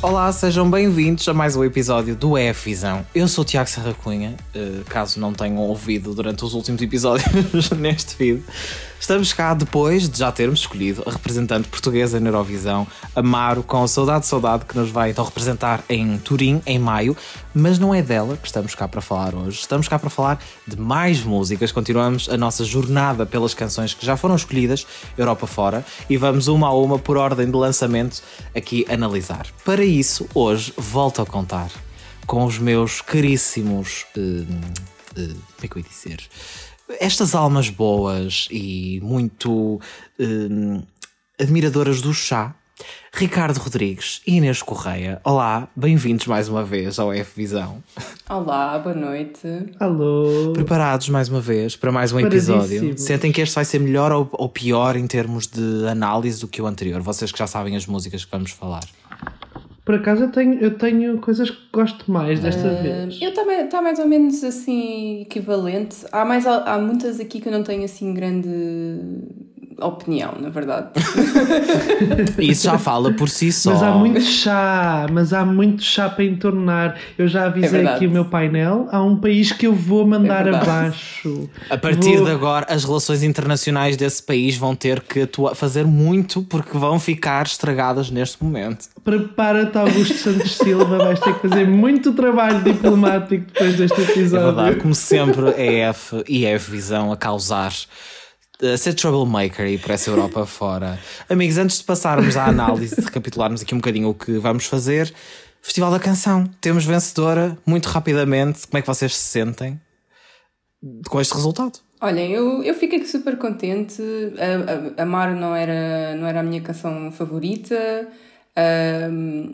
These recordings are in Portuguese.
Olá, sejam bem-vindos a mais um episódio do EF Visão. Eu sou o Tiago Serra Cunha, eh, caso não tenham ouvido durante os últimos episódios neste vídeo. Estamos cá depois de já termos escolhido a representante portuguesa na Eurovisão, Amaro, com a Saudade Saudade, que nos vai então representar em Turim em maio, mas não é dela que estamos cá para falar hoje. Estamos cá para falar de mais músicas. Continuamos a nossa jornada pelas canções que já foram escolhidas, Europa fora, e vamos uma a uma por ordem de lançamento aqui analisar. Para isso, hoje volto a contar com os meus caríssimos. Uh, uh, como é que eu ia dizer? Estas almas boas e muito hum, admiradoras do chá, Ricardo Rodrigues e Inês Correia. Olá, bem-vindos mais uma vez ao F Visão. Olá, boa noite. Alô. Preparados mais uma vez para mais um episódio? Sentem que este vai ser melhor ou, ou pior em termos de análise do que o anterior? Vocês que já sabem as músicas que vamos falar. Por acaso eu tenho, eu tenho coisas que gosto mais desta uh, vez. Eu também está mais ou menos assim equivalente. Há, mais, há muitas aqui que eu não tenho assim grande opinião, na verdade. Isso já fala por si só. Mas há muito chá, mas há muito chá para entornar. Eu já avisei é aqui o meu painel. Há um país que eu vou mandar é abaixo. A partir vou... de agora, as relações internacionais desse país vão ter que atuar, fazer muito porque vão ficar estragadas neste momento. Prepara-te, Augusto Santos Silva, vais ter que fazer muito trabalho diplomático depois deste episódio. É verdade, como sempre, EF e F Visão a causar a ser troublemaker e por essa Europa fora. Amigos, antes de passarmos à análise, de recapitularmos aqui um bocadinho o que vamos fazer, Festival da Canção. Temos vencedora, muito rapidamente. Como é que vocês se sentem com este resultado? Olhem, eu, eu fiquei super contente. A, a, a Mar não era, não era a minha canção favorita,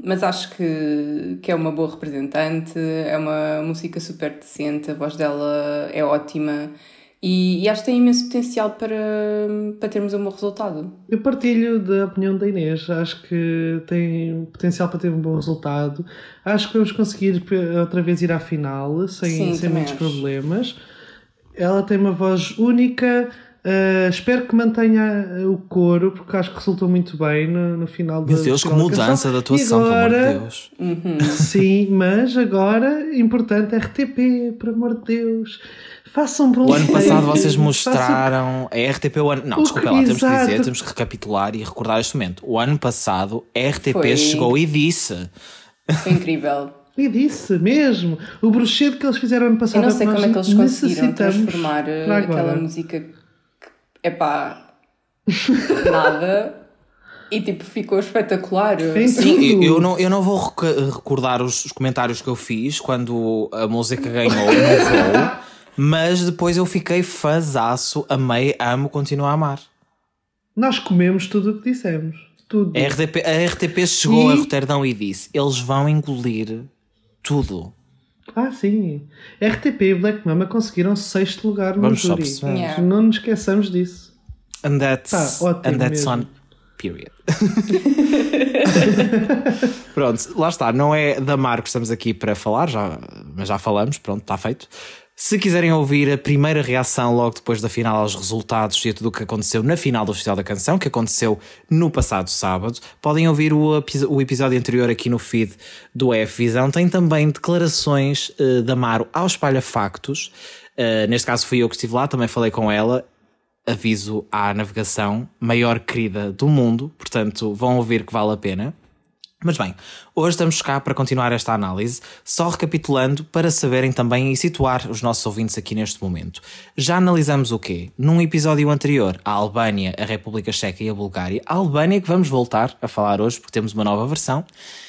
mas acho que, que é uma boa representante. É uma música super decente, a voz dela é ótima. E, e, acho que tem imenso potencial para, para termos um bom resultado. Eu partilho da opinião da Inês. Acho que tem potencial para ter um bom resultado. Acho que vamos conseguir outra vez ir à final sem, Sim, sem muitos acho. problemas. Ela tem uma voz única. Uh, espero que mantenha o coro, porque acho que resultou muito bem no, no final Meu Deus, que mudança da atuação, agora, pelo amor de Deus. Uhum. Sim, mas agora, importante, RTP, por amor de Deus. Façam um O ano passado vocês mostraram. A RTP o ano. Não, desculpa lá, temos que dizer, temos que recapitular e recordar este momento. O ano passado, a RTP Foi... chegou e disse. Foi incrível. E disse mesmo. O bruxedo que eles fizeram ano passado. Eu não sei como é que eles conseguiram transformar eh, aquela música. É pá. nada. E tipo, ficou espetacular. Sim, eu não, eu não vou recordar os, os comentários que eu fiz quando a música ganhou no voo. Mas depois eu fiquei fãzaço, amei, amo, continuo a amar. Nós comemos tudo o que dissemos. Tudo. A RTP, a RTP chegou e... a Roterdão e disse: eles vão engolir tudo. Ah, sim. RTP e Black Mama conseguiram sexto lugar no Vamos júri. Yeah. Não nos esqueçamos disso. And that's, tá, and that's on period. pronto, lá está. Não é da Mar que estamos aqui para falar, já, mas já falamos, pronto, está feito. Se quiserem ouvir a primeira reação logo depois da final aos resultados e a tudo o que aconteceu na final do Festival da Canção, que aconteceu no passado sábado, podem ouvir o, o episódio anterior aqui no feed do F Visão. Tem também declarações uh, da Maro ao Espalha Factos. Uh, neste caso fui eu que estive lá, também falei com ela. Aviso à navegação, maior querida do mundo, portanto vão ouvir que vale a pena. Mas bem, hoje estamos cá para continuar esta análise, só recapitulando para saberem também e situar os nossos ouvintes aqui neste momento. Já analisamos o quê? Num episódio anterior, a Albânia, a República Checa e a Bulgária. A Albânia que vamos voltar a falar hoje porque temos uma nova versão.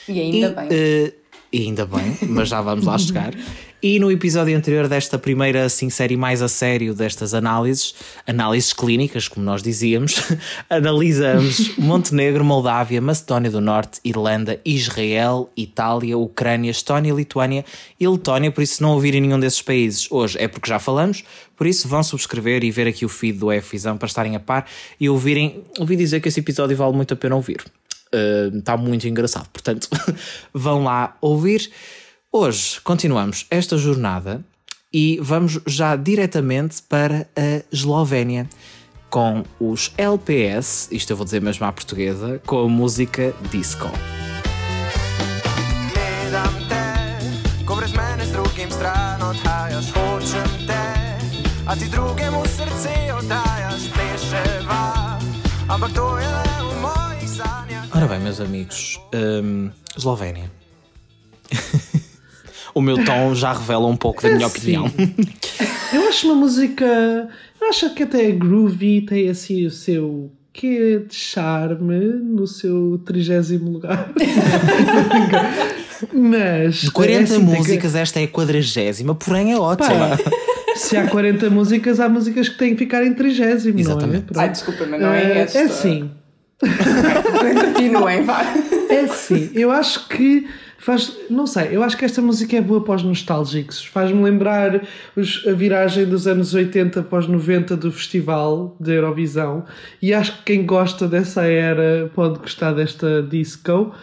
E ainda e, bem. Uh, e ainda bem, mas já vamos lá chegar. E no episódio anterior desta primeira assim, série mais a sério destas análises, análises clínicas, como nós dizíamos, analisamos Montenegro, Moldávia, Macedónia do Norte, Irlanda, Israel, Itália, Ucrânia, Estónia, Lituânia e Letónia. Por isso, se não ouvirem nenhum desses países hoje é porque já falamos. Por isso, vão subscrever e ver aqui o feed do F-Visão para estarem a par e ouvirem. Ouvi dizer que esse episódio vale muito a pena ouvir está uh, muito engraçado. Portanto, vão lá ouvir. Hoje continuamos esta jornada e vamos já diretamente para a Eslovénia com os LPS, isto eu vou dizer mesmo à portuguesa, com a música disco. Ti drugemu srce odam meus amigos. Um, Eslovénia. o meu tom já revela um pouco da minha opinião. eu acho uma música. Eu acho que até é groovy, tem assim o seu que de charme no seu trigésimo lugar. Mas. De 40 é assim, músicas, que... esta é a quadrigésima, porém é ótima. Pá, se há 40 músicas, há músicas que têm que ficar em trigésimo. Exatamente. Não é? Ai, desculpa, mas não é, é esta. É sim. Continuem, vá. É sim. Eu acho que faz. Não sei, eu acho que esta música é boa para os nostálgicos. Faz-me lembrar os, a viragem dos anos 80 para os 90 do festival de Eurovisão. E acho que quem gosta dessa era pode gostar desta disco.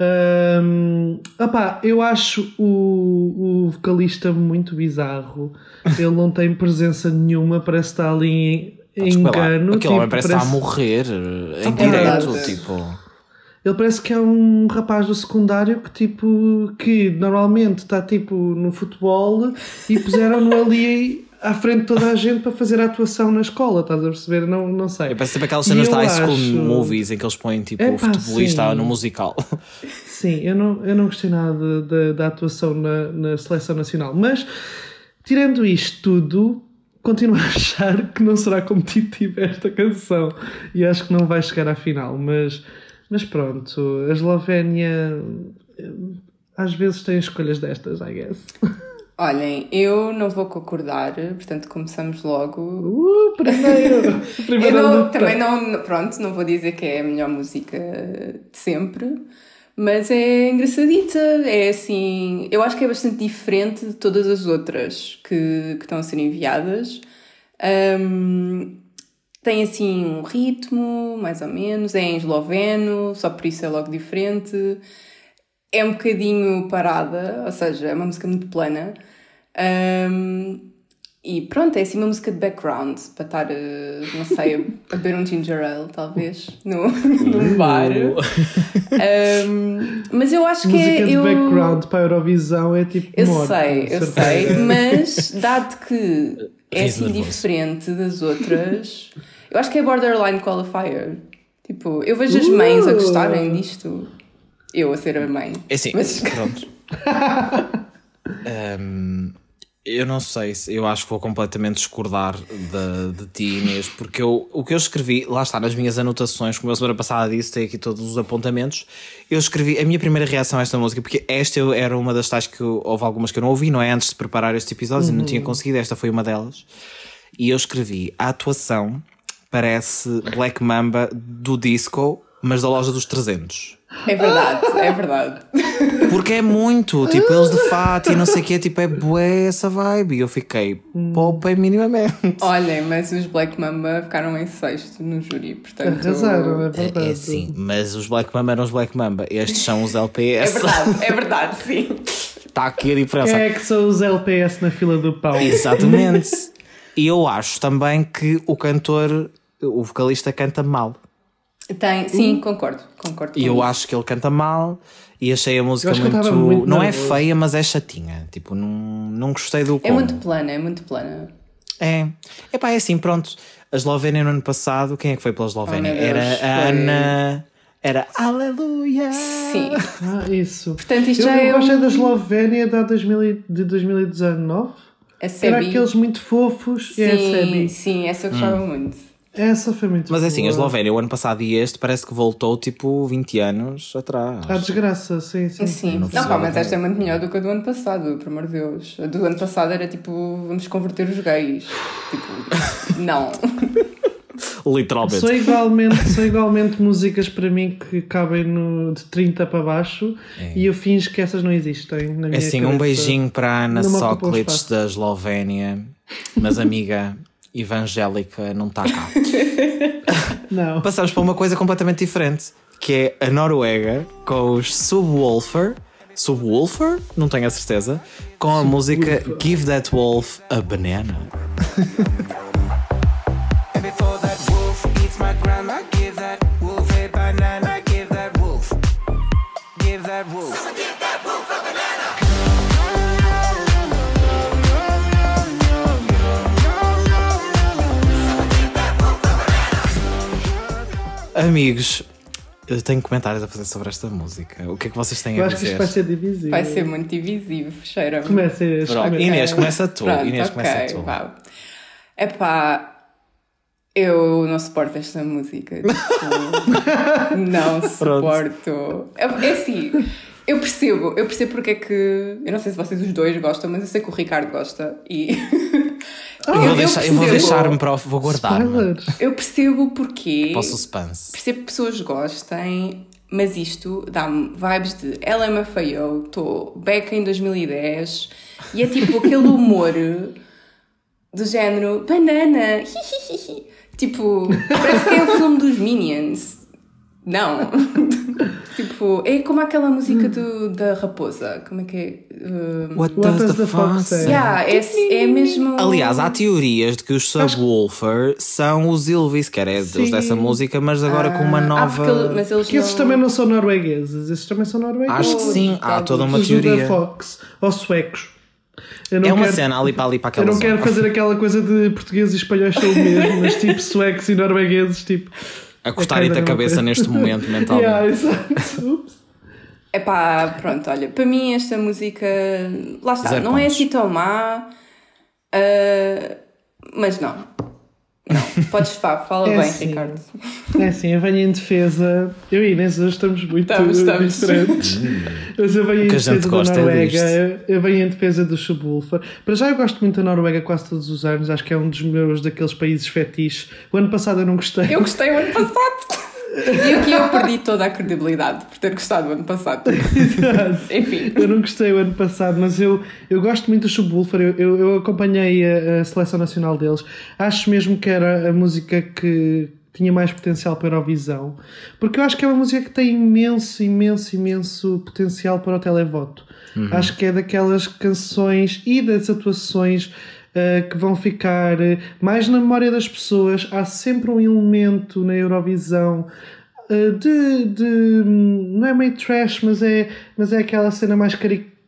Um, opá, eu acho o, o vocalista muito bizarro. Ele não tem presença nenhuma, parece estar ali engano. Aquele tipo, homem parece, parece estar a morrer em direto, tipo. Ele parece que é um rapaz do secundário que tipo que normalmente está tipo no futebol e puseram-no ali à frente de toda a gente para fazer a atuação na escola, estás a perceber? Não, não sei. Parece sempre aquelas cenas da high school acho... movies em que eles põem tipo o futebolista sim. no musical. Sim, eu não, eu não gostei nada da, da atuação na, na seleção nacional, mas tirando isto tudo, continuo a achar que não será competitiva esta canção e acho que não vai chegar à final, mas mas pronto, a Eslovénia eh, às vezes tem escolhas destas, I guess. Olhem, eu não vou concordar, portanto começamos logo. Uh, primeiro! primeiro não, também não, pronto, não vou dizer que é a melhor música de sempre, mas é engraçadita, é assim, eu acho que é bastante diferente de todas as outras que, que estão a ser enviadas. Um, tem assim um ritmo, mais ou menos, é em esloveno, só por isso é logo diferente. É um bocadinho parada, ou seja, é uma música muito plana. Um, e pronto, é assim uma música de background para estar, eh, não sei, a, beber um ginger ale, talvez, no, num bar. Um, mas eu acho música que é. Música de eu... background para a Eurovisão é tipo. Eu morte, sei, eu sei, mas dado que é assim diferente das outras. Eu acho que é borderline qualifier. Tipo, eu vejo as mães a gostarem uh! disto. Eu a ser a mãe. É assim, mas... pronto. um, eu não sei se eu acho que vou completamente discordar de, de ti, Inês, porque eu, o que eu escrevi, lá está, nas minhas anotações, como eu semana passada disse, tem aqui todos os apontamentos. Eu escrevi a minha primeira reação a esta música, porque esta era uma das tais que eu, houve algumas que eu não ouvi, não é? Antes de preparar este episódio, uhum. e não tinha uhum. conseguido, esta foi uma delas. E eu escrevi a atuação parece Black Mamba do disco, mas da loja dos 300. É verdade, é verdade. Porque é muito, tipo, eles de fato e não sei o que, tipo, é bué essa vibe. E eu fiquei, poupem minimamente. Olhem, mas os Black Mamba ficaram em sexto no júri, portanto. Arrasaram, é verdade. É, é sim, mas os Black Mamba eram os Black Mamba, estes são os LPS. É verdade, é verdade, sim. Está aqui a diferença. Quem é que são os LPS na fila do pão? Exatamente. E eu acho também que o cantor o vocalista canta mal. Tem, sim, hum. concordo, concordo. E eu isso. acho que ele canta mal e achei a música muito, muito, Não é feia, mas é chatinha. Tipo, não, não gostei do. É muito plana, é muito plana. É. Epá, é assim, pronto. A Eslovénia no ano passado, quem é que foi pela Eslovénia? Oh, Era a foi... Ana. Era Aleluia! Sim. Ah, isso. Portanto, isto eu, já eu é gosto um... da Eslovénia da 2000, de 2019. A Sebi. Era aqueles muito fofos. Sim, e a Sebi. sim, essa eu gostava hum. muito. Essa foi muito Mas é assim, a Eslovénia, o ano passado e este, parece que voltou tipo 20 anos atrás. A desgraça, sim, sim. sim. Não, não pá, mas esta é muito melhor do que a do ano passado, por amor de Deus. A do ano passado era tipo, vamos converter os gays. Tipo, não. Literalmente. São igualmente, são igualmente músicas para mim que cabem no, de 30 para baixo é. e eu finjo que essas não existem na minha é Assim, cabeça. um beijinho para a Ana Sóclides da Eslovénia, mas amiga evangélica não está cá. não. Passamos para uma coisa completamente diferente, que é a Noruega com os Subwoofer. Subwoofer? Não tenho a certeza. Com a música Give That Wolf a Banana. Amigos, Eu tenho comentários a fazer sobre esta música. O que é que vocês têm eu a dizer? acho que isto vai ser divisível. Vai ser muito divisivo, cheira-me. Começa Inês, começa tu. Pronto, Inês, okay, começa tu. Vá. Epá, eu não suporto esta música. Tipo, não suporto. É, é assim, eu percebo, eu percebo porque é que. Eu não sei se vocês os dois gostam, mas eu sei que o Ricardo gosta e. Eu, vou deixar, deixar-me para. Vou guardar-me. Eu percebo porque. Para o suspense. Percebo que pessoas gostem, mas isto dá-me vibes de LMFAO, estou back em 2010 e é tipo aquele humor do género banana, tipo, parece que é o filme dos Minions. Não. tipo, é como aquela música do, da raposa. Como é que é? Uh... What, What does, does the, the fox say? Yeah, é, é mesmo. Aliás, há teorias de que os Subwoofer Acho... são os Ylvis, que era Sim. dessa música, mas agora ah, com uma ah, nova. Ah, porque, mas eles porque não... esses também não são noruegueses, esses também são noruegueses. Acho que sim, há toda uma teoria. Fox, ou suecos. é uma quero, cena ali para ali para aquela Eu não zona. quero fazer aquela coisa de portugueses e espanhóis são o mesmo, mas tipo suecos e noruegueses, tipo a cortar-te a cabeça neste momento yeah, exato. É pá, pronto, olha, para mim esta música, lá está, Zero não pontos. é assim tão má, uh, mas não. Não, podes falar, fala é bem, assim, Ricardo. É assim, eu venho em defesa. Eu e Inês hoje estamos muito estamos, estamos. diferentes. Mas eu venho em defesa da é Noruega. É eu venho em defesa do Subwoofer. Para já eu gosto muito da Noruega quase todos os anos. Acho que é um dos meus daqueles países fetiches. O ano passado eu não gostei. Eu gostei o ano passado. E aqui eu perdi toda a credibilidade por ter gostado o ano passado. Enfim. Eu não gostei o ano passado, mas eu, eu gosto muito do Subwoofer. Eu, eu, eu acompanhei a, a, seleção nacional deles. Acho mesmo que era a música que tinha mais potencial para a Eurovisão. Porque eu acho que é uma música que tem imenso, imenso, imenso potencial para o televoto. Uhum. Acho que é daquelas canções e das atuações uh, que vão ficar uh, mais na memória das pessoas. Há sempre um elemento na Eurovisão uh, de, de, Não é meio trash, mas é, mas é aquela cena mais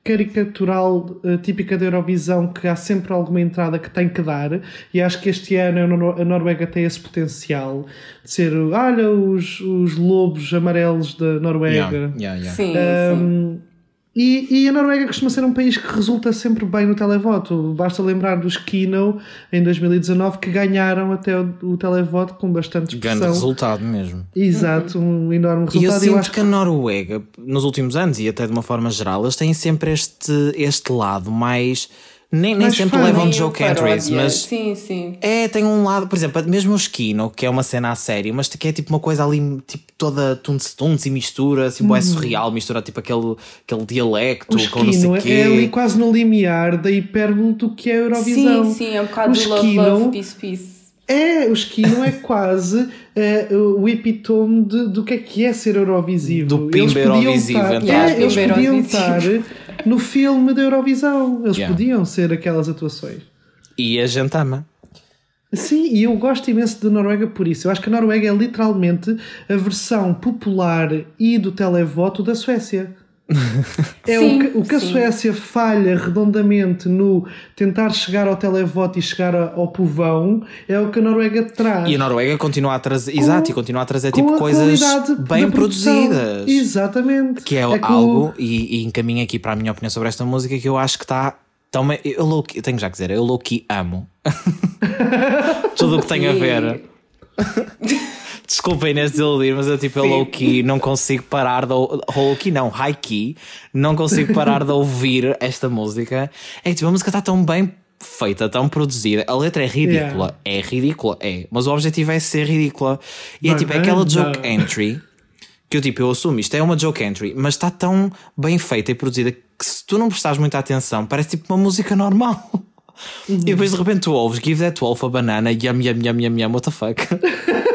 caricatural típica da Eurovisão que há sempre alguma entrada que tem que dar e acho que este ano a Noruega tem esse potencial de ser olha os, os lobos amarelos da Noruega yeah, yeah, yeah. Sim, um, sim. E, e, a Noruega costuma ser um país que resulta sempre bem no televoto. Basta lembrar dos Kino em 2019 que ganharam até o, o televoto com bastante expressão. Grande resultado mesmo. Exato, um enorme resultado. E eu sinto eu acho que a Noruega, nos últimos anos e até de uma forma geral, eles têm sempre este, este lado mais nem, nem sempre levam joke entries, mas. Sim, sim. É, tem um lado, por exemplo, mesmo o Esquino, que é uma cena a sério, mas que é tipo uma coisa ali, tipo toda tunce-tunce e mistura, assim, hum. é surreal, mistura tipo aquele, aquele dialecto o com não sei quê. É ali quase no limiar da hipérbole do que é a Eurovisão. Sim, sim, é um bocado o love, love, peace, peace. É, o esquino é quase é, o epitome de, do que é que é ser Eurovisivo. Do pimba Eurovisivo, estar, então. é, eles podiam estar no filme da Eurovisão. Eles yeah. podiam ser aquelas atuações. E a gente ama. Sim, e eu gosto imenso da Noruega por isso. Eu acho que a Noruega é literalmente a versão popular e do televoto da Suécia. É sim, o que, o que a Suécia falha redondamente no tentar chegar ao televoto e chegar ao povão é o que a Noruega traz. E a Noruega continua a trazer, com, exato, e continua a trazer tipo coisas bem produzidas. Exatamente. Que é, é algo, e, e encaminho aqui para a minha opinião sobre esta música, que eu acho que está. Tão, eu, low eu tenho já que dizer, eu low amo tudo o que tem a ver. Desculpem Inês desiludir, mas eu tipo, eu low key não consigo parar de low key não, high key, não consigo parar de ouvir esta música. É tipo, a música está tão bem feita, tão produzida. A letra é ridícula, yeah. é ridícula, é. Mas o objetivo é ser ridícula. E é tipo, é aquela joke entry que eu tipo, eu assumo isto é uma joke entry, mas está tão bem feita e produzida que se tu não prestares muita atenção, parece tipo uma música normal. Uhum. E depois de repente tu ouves Give that wolf a banana, yum yum yum yum yum, what the fuck.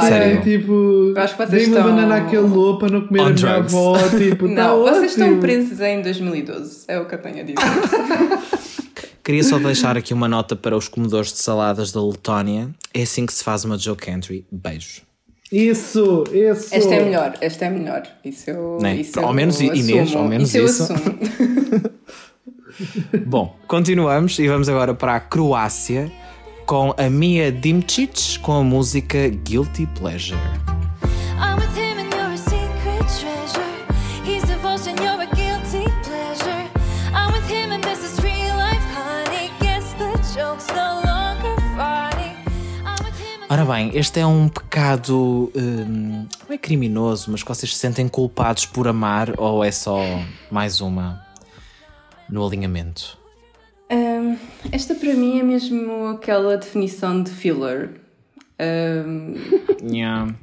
Sério? É, tipo, acho que vocês estão... uma banana àquele lobo para não comer On a minha avó. Tipo, não, tá vocês ótimo. estão presos em 2012. É o que eu tenho a dizer. Queria só deixar aqui uma nota para os comedores de saladas da Letónia. É assim que se faz uma joke entry. Beijo. Isso, isso. Esta é melhor, esta é melhor. Isso eu, né? isso ao menos Inês, ao menos isso. isso. Bom, continuamos e vamos agora para a Croácia com a Mia Dimchich com a música Guilty Pleasure. Ora bem, este é um pecado. Hum, não é criminoso, mas que vocês se sentem culpados por amar ou é só mais uma no alinhamento? Um, esta para mim é mesmo aquela definição de filler. Um, yeah.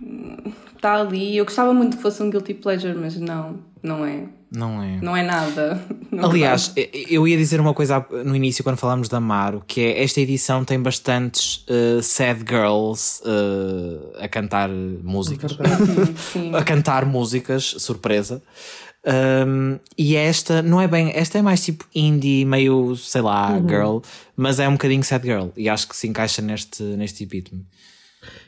Está ali. Eu gostava muito que fosse um guilty pleasure, mas não, não é. Não é. Não é nada. Não Aliás, eu ia dizer uma coisa no início quando falámos da Amaro, que é esta edição tem bastantes uh, sad girls uh, a cantar músicas. a cantar músicas, surpresa. Um, e esta não é bem, esta é mais tipo indie, meio, sei lá, uhum. girl, mas é um bocadinho sad girl e acho que se encaixa neste, neste epítome.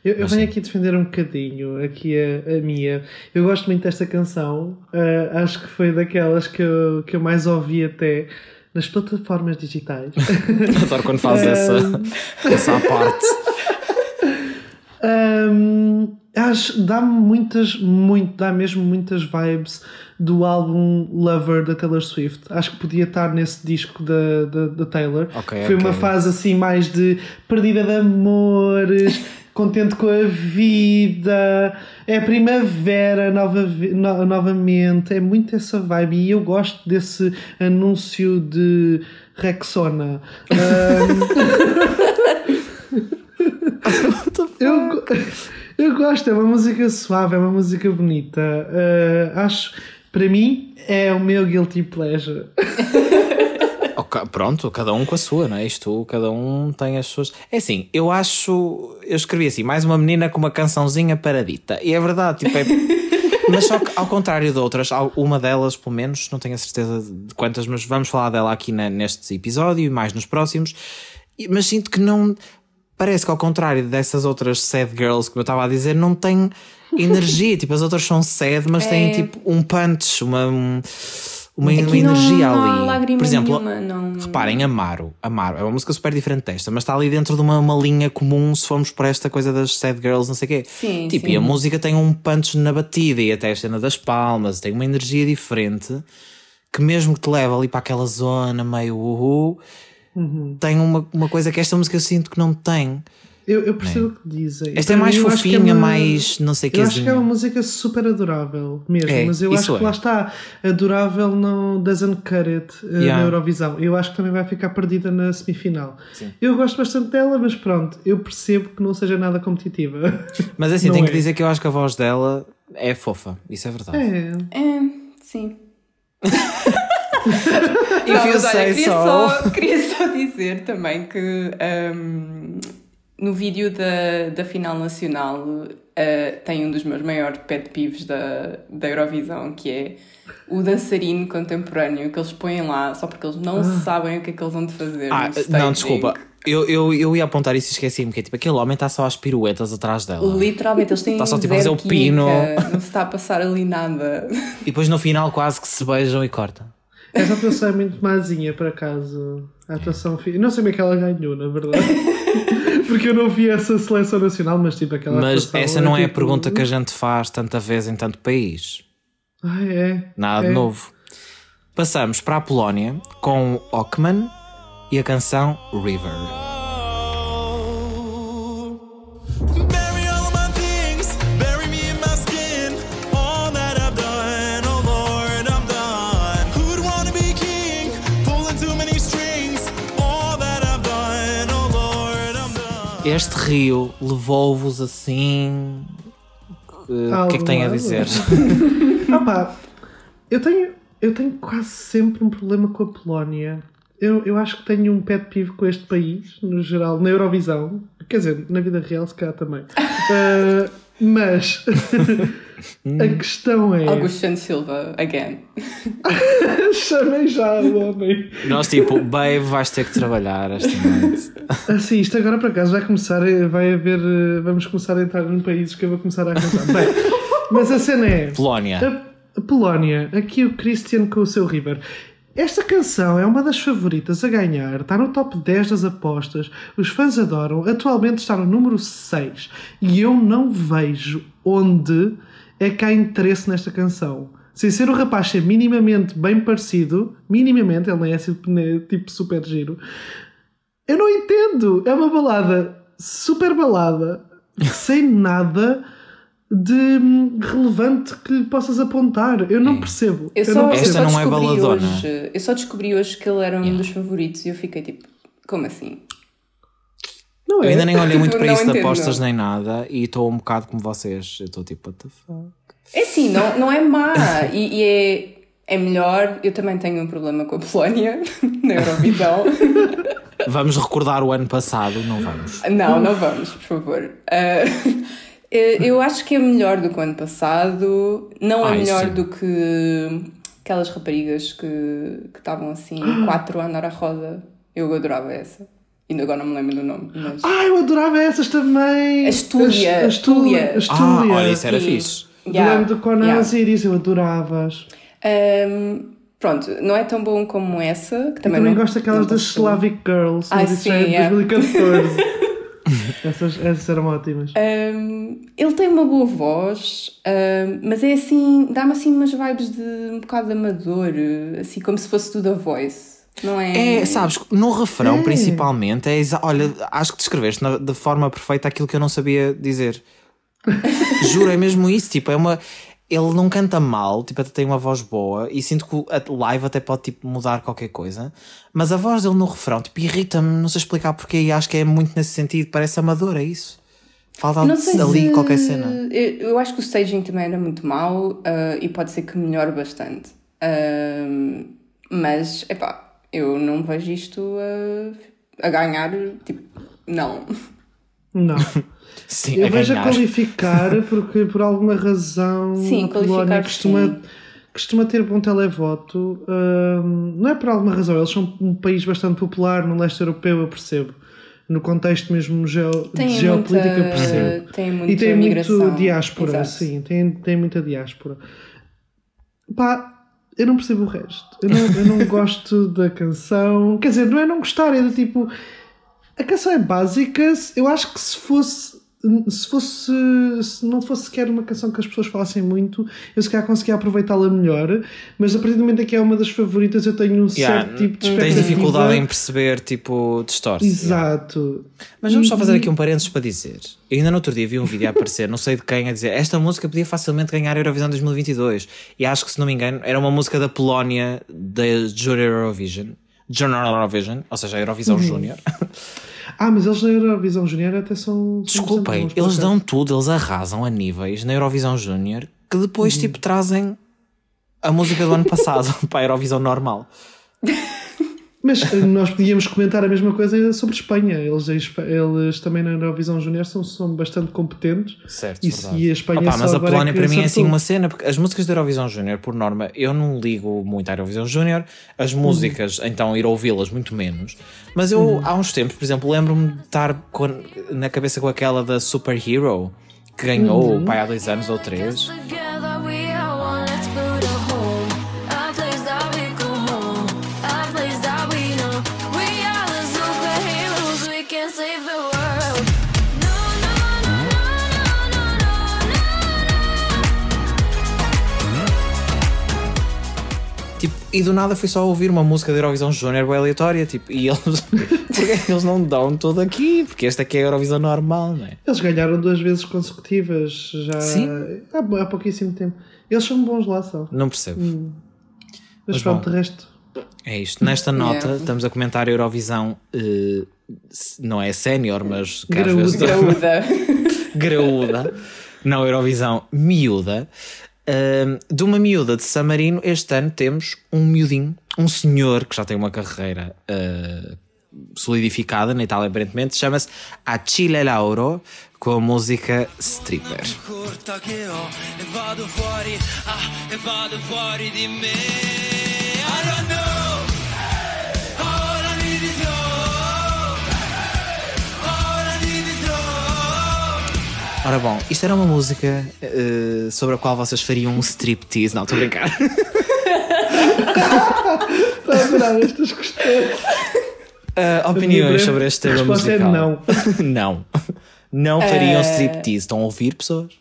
Eu, eu venho aqui defender um bocadinho aqui a, a minha. Eu gosto muito desta canção, uh, acho que foi daquelas que eu, que eu mais ouvi até nas plataformas digitais. Adoro quando faz essa, essa parte. Um, dá-me muitas, muito, dá mesmo muitas vibes do álbum Lover da Taylor Swift. Acho que podia estar nesse disco da, da, da Taylor. Okay, Foi okay. uma fase assim mais de perdida de amores, contente com a vida, é primavera nova, no, novamente. É muito essa vibe e eu gosto desse anúncio de Rexona. Um... eu, eu gosto, é uma música suave, é uma música bonita. Uh, acho para mim, é o meu guilty pleasure. okay, pronto, cada um com a sua, não é? Isto, cada um tem as suas. É assim, eu acho. Eu escrevi assim, mais uma menina com uma cançãozinha paradita. E é verdade, tipo, é. mas só que, ao contrário de outras, uma delas, pelo menos, não tenho a certeza de quantas, mas vamos falar dela aqui neste episódio e mais nos próximos. Mas sinto que não. Parece que, ao contrário dessas outras sad girls que eu estava a dizer, não tem energia. tipo, as outras são sad, mas é. têm tipo um punch, uma, uma, uma energia não, ali. Por exemplo, nenhuma, não... reparem, Amaro, Amaro é uma música super diferente desta, mas está ali dentro de uma, uma linha comum se formos por esta coisa das sad girls, não sei o quê. Sim, tipo, sim. e a música tem um punch na batida e até a cena das palmas, tem uma energia diferente que mesmo que te leva ali para aquela zona meio uhu, uhum. tem uma, uma coisa que esta música eu sinto que não tem. Eu, eu percebo é. o que dizem. Esta é mais fofinha, é uma, mais não sei o que. Eu acho que é uma música super adorável mesmo, é, mas eu acho que é. lá está. Adorável não doesn't cut it uh, yeah. na Eurovisão. Eu acho que também vai ficar perdida na semifinal. Sim. Eu gosto bastante dela, mas pronto, eu percebo que não seja nada competitiva. Mas assim, tenho que dizer que eu acho que a voz dela é fofa. Isso é verdade. É, é sim. You say queria, só, queria só dizer também que. Um, no vídeo da, da final nacional uh, tem um dos meus maiores pet peeves da, da Eurovisão, que é o dançarino contemporâneo que eles põem lá só porque eles não ah. sabem o que é que eles vão de fazer. Ah, não, desculpa. Eu, eu, eu ia apontar isso e esqueci-me, que é tipo, aquele homem está só às piruetas atrás dela. Literalmente, eles têm está só tipo a fazer o pino. Não se está a passar ali nada. E depois no final quase que se beijam e cortam. Essa atuação é muito mazinha, por acaso. A atuação. Não sei como é que ela ganhou, na verdade. Porque eu não vi essa seleção nacional, mas tipo aquela. Mas essa não é, é tipo... a pergunta que a gente faz tanta vez em tanto país. Ah, é? Nada é. de novo. Passamos para a Polónia com Ockman e a canção River. Este rio levou-vos assim. O que é que tem a dizer? Opa, eu tenho, eu tenho quase sempre um problema com a Polónia. Eu, eu acho que tenho um pet peeve com este país, no geral, na Eurovisão. Quer dizer, na vida real, se calhar também. Uh, mas a questão é. Augusto Silva, again. Chamei já o homem. Nós, tipo, babe, vais ter que trabalhar esta noite. Assim, isto agora por acaso vai começar, vai haver. Vamos começar a entrar num país que eu vou começar a cantar. Bem, mas a cena é. Polónia. A, a Polónia, aqui o Christian com o seu River. Esta canção é uma das favoritas a ganhar, está no top 10 das apostas, os fãs adoram, atualmente está no número 6 e eu não vejo onde é que há interesse nesta canção. Sem ser o rapaz ser minimamente bem parecido, minimamente, ele não é assim, tipo super giro, eu não entendo. É uma balada super balada, sem nada de relevante que lhe possas apontar. Eu não é. percebo. Eu, só, não percebo. Esta não é baladona. Hoje, eu só descobri hoje que ele era um yeah. dos favoritos e eu fiquei tipo, como assim? Não é. Eu ainda nem olhei muito para isso de apostas nem nada e estou um bocado como vocês. Eu estou tipo, what the fuck? É assim, não, não é má e, e é, é melhor. Eu também tenho um problema com a Polónia na Eurovisão. Vamos recordar o ano passado, não vamos? Não, não vamos, por favor. Uh, eu acho que é melhor do que o ano passado. Não é Ai, melhor sim. do que aquelas raparigas que estavam assim, quatro a andar à roda. Eu adorava essa. Ainda agora não me lembro do nome. Mas... Ah, eu adorava essas também! A Estúlia. A Estúlia. Ah, olha, isso era fixe. Yeah. Eu lembro do Conan yeah. Osiris, eu adorava-as. Um, pronto, não é tão bom como essa. Que também eu também não, gosto daquelas das Slavic Girls. Ah, sim, é yeah. 2014. essas, essas eram ótimas. Um, ele tem uma boa voz, um, mas é assim, dá-me assim umas vibes de um bocado amador, assim como se fosse tudo a voice. Não é? É, sabes, no refrão é. principalmente, é olha, acho que descreveste na, de forma perfeita aquilo que eu não sabia dizer. Juro, é mesmo isso, tipo, é uma. Ele não canta mal, tipo, até tem uma voz boa e sinto que a live até pode tipo, mudar qualquer coisa, mas a voz dele no refrão tipo, irrita-me, não sei explicar porque e acho que é muito nesse sentido, parece amador, é isso. Falta ali se... qualquer cena. Eu, eu, acho que o staging também era muito mau uh, e pode ser que melhore bastante. Uh, mas, epá, eu não vejo isto a, a ganhar, tipo, não. Não. Sim, eu a vejo ganhar. a qualificar porque por alguma razão Sim, a Polónia costuma, sim. costuma ter bom televoto. Um, não é por alguma razão, eles são um país bastante popular no leste europeu, eu percebo. No contexto mesmo geo, de geopolítica, eu percebo. Tem muita e tem migração. muito diáspora, Exato. sim, tem, tem muita diáspora. Pá, eu não percebo o resto. Eu não, eu não gosto da canção. Quer dizer, não é não gostar, é do tipo. A canção é básica. Eu acho que se fosse. Se fosse. Se não fosse sequer uma canção que as pessoas falassem muito, eu se calhar conseguia aproveitá-la melhor. Mas a partir do momento em que é uma das favoritas, eu tenho um yeah, certo tipo de expectativa. Tens dificuldade em perceber, tipo, distorce. Exato. Yeah. Mas vamos só fazer aqui um parênteses para dizer. Eu ainda no outro dia vi um vídeo a aparecer, não sei de quem, a dizer esta música podia facilmente ganhar a Eurovisão 2022. E acho que, se não me engano, era uma música da Polónia da Junior Eurovision. Junior Eurovision, ou seja, a Eurovisão uhum. Júnior. Ah, mas eles na Eurovisão Júnior até são. Desculpem, eles dão tudo, eles arrasam a níveis na Eurovisão Júnior que depois, uhum. tipo, trazem a música do ano passado para a Eurovisão normal. Mas eh, nós podíamos comentar a mesma coisa sobre Espanha. Eles, eles também na Eurovisão Júnior são, são bastante competentes. Certo, e, verdade. e a Espanha Opa, Mas a Polónia para mim é assim uma cena, porque as músicas da Eurovisão Júnior, por norma, eu não ligo muito à Eurovisão Júnior. As uhum. músicas, uhum. então, ir ouvi-las muito menos. Mas eu, uhum. há uns tempos, por exemplo, lembro-me de estar com, na cabeça com aquela da Super Hero, que ganhou uhum. pai, há dois anos ou três. E do nada fui só ouvir uma música da Eurovisão Júnior bem aleatória, tipo, e eles. porque é eles não dão tudo aqui? Porque esta aqui é a Eurovisão normal, não é? Eles ganharam duas vezes consecutivas já Sim. Há, há pouquíssimo tempo. Eles são bons lá só. Não percebo. Hum. Mas, Mas pronto, de resto. É isto. Nesta nota, yeah. estamos a comentar a Eurovisão, uh, não é sénior, mas. Graúda. Vezes... Graúda. Graúda. Não, Eurovisão miúda. De uma miúda de San Marino, este ano temos um miudinho, um senhor que já tem uma carreira uh, solidificada na Itália, aparentemente, chama-se Achille Lauro, com a música Stripper. Ora bom, isto era uma música uh, sobre a qual vocês fariam um striptease. Não, estou a brincar. Está a estas questões. Uh, opiniões sobre este tema é musical? É não. não. Não fariam uh... striptease. Estão a ouvir pessoas?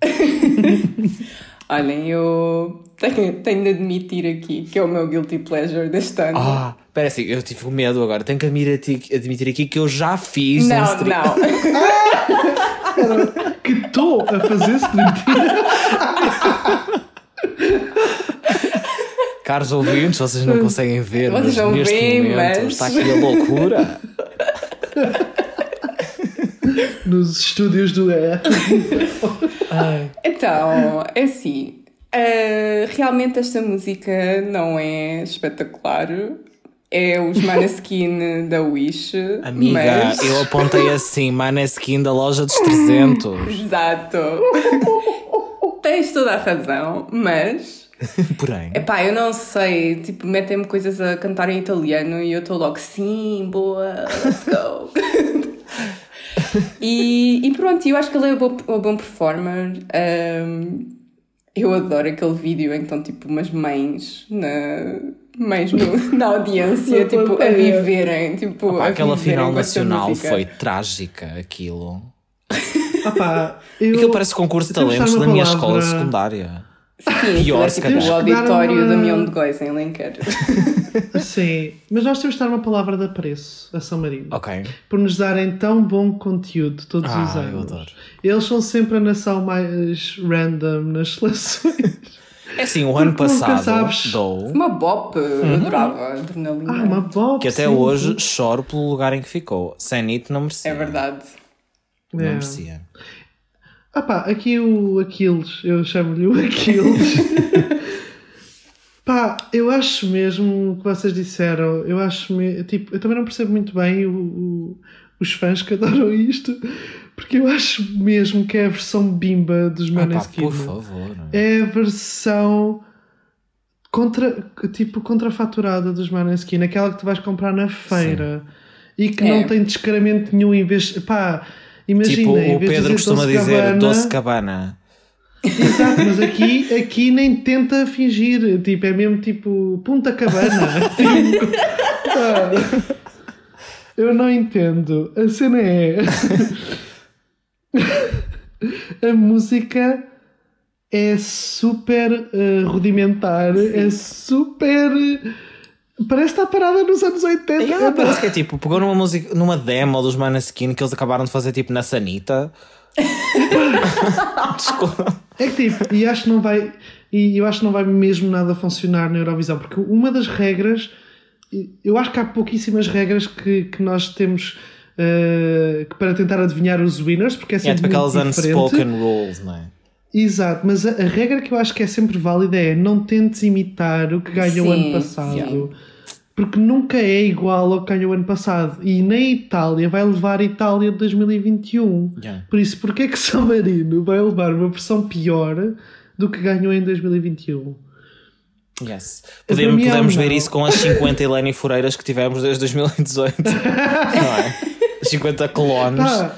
Olhem, eu tenho, tenho de admitir aqui que é o meu guilty pleasure deste ano. Ah, espera assim, eu tive medo agora. Tenho que admitir, admitir aqui que eu já fiz. Não, um não. que estou a fazer striptease. Caros ouvintes, vocês não conseguem ver, vocês mas neste bem, momento mas... está aqui a loucura. Nos estúdios do E. então, é assim. Uh, realmente esta música não é espetacular. É os Maneskin da Wish. Amiga, mas... eu apontei assim: Maneskin da loja dos 300. Exato. Tens toda a razão, mas. Porém. Epá, eu não sei. Tipo, metem-me coisas a cantar em italiano e eu estou logo, sim, boa, let's go. e, e pronto, eu acho que ele é um bom, um bom performer. Um, eu adoro aquele vídeo em que estão tipo umas mães na, mães no, na audiência, tipo, a viverem. Tipo, Opa, a aquela viverem final nacional foi trágica, aquilo. Opa, eu, aquilo parece concurso de talentos da minha escola secundária. Sim, Pior, é tipo o auditório uma... da Mião de Góis em Lenquer. Sim, mas nós temos de dar uma palavra de apreço a São Marino. Ok. Por nos darem tão bom conteúdo todos ah, os anos. Eu adoro. Eles são sempre a nação mais random nas seleções. É assim, o ano passado sabes... dou. Uma bop, uhum. adorava adrenalina. Ah, uma bop. Que até sim, hoje choro pelo lugar em que ficou. Sanito não merecia. É verdade. Não é. merecia. Ah pá, aqui o Aquiles, eu chamo-lhe o Aquiles. pá, eu acho mesmo o que vocês disseram, eu acho me... tipo, eu também não percebo muito bem o, o, os fãs que adoram isto, porque eu acho mesmo que é a versão bimba dos Maneskin. Ah, pá, por favor. É a versão contra, tipo, contrafaturada dos Maneskin, aquela que tu vais comprar na feira Sim. e que é. não tem descaramento nenhum em vez. Pá, Imagina, tipo, o Pedro costuma doce dizer cabana, doce cabana. Exato, mas aqui, aqui nem tenta fingir, tipo, é mesmo tipo Punta Cabana. tipo, ah, eu não entendo. A cena é. a música é super uh, rudimentar, Sim. é super Parece estar parada nos anos 80. Yeah, parece que é tipo, pegou numa música, numa demo dos Maneskin que eles acabaram de fazer tipo na Sanita. Desculpa. É que tipo, e acho que não vai. E eu acho que não vai mesmo nada funcionar na Eurovisão, porque uma das regras. Eu acho que há pouquíssimas regras que, que nós temos uh, para tentar adivinhar os winners, porque é sempre. É tipo aquelas unspoken rules, não é? Exato, mas a, a, regra que eu acho que é sempre válida é não tentes imitar o que ganhou o ano passado. Sim. Porque nunca é igual ao que ganhou ano passado. E nem a Itália vai levar a Itália de 2021. Yeah. Por isso, porquê é que São Marino vai levar uma versão pior do que ganhou em 2021? Yes. Podemos, podemos ver isso com as 50 Helene Fureiras que tivemos desde 2018. não é? 50 clones. Tá,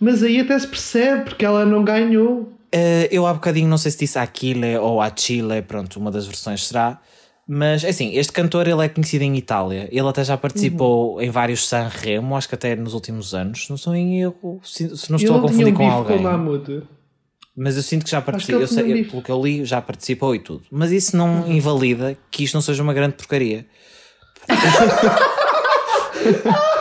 mas aí até se percebe porque ela não ganhou. Uh, eu há bocadinho não sei se disse Aquile ou Achille, pronto, uma das versões será. Mas assim, este cantor ele é conhecido em Itália. Ele até já participou uhum. em vários Sanremo, acho que até nos últimos anos. Não sou em erro, se, se não estou a confundir com alguém. Com mas eu sinto que já participou, eu sei, pelo que eu li, já participou e tudo. Mas isso não uhum. invalida que isto não seja uma grande porcaria.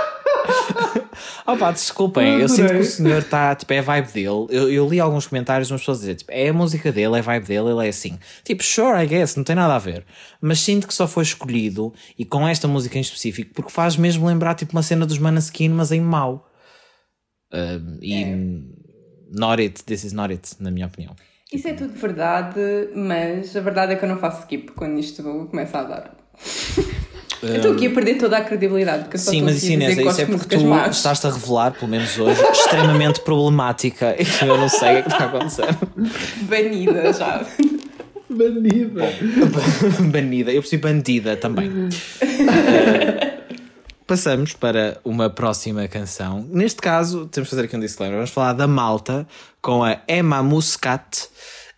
Oh pá, desculpem, eu sinto que o senhor está, tipo, é a vibe dele. Eu, eu li alguns comentários, umas pessoas dizer, tipo, é a música dele, é a vibe dele, ele é assim. Tipo, sure, I guess, não tem nada a ver. Mas sinto que só foi escolhido, e com esta música em específico, porque faz mesmo lembrar, tipo, uma cena dos Manaskin, mas em mau. Uh, e é. not it, this is not it, na minha opinião. Isso é tudo verdade, mas a verdade é que eu não faço skip quando isto começa a dar. Eu estou aqui a perder toda a credibilidade. Porque Sim, mas isso, Inês, isso é porque tu más. estás-te a revelar, pelo menos hoje, extremamente problemática e eu não sei o que está a acontecer. Banida já. Banida. banida. Eu preciso bandida também. uh, passamos para uma próxima canção. Neste caso, temos que fazer aqui um disclaimer. Vamos falar da Malta com a Emma Muscat.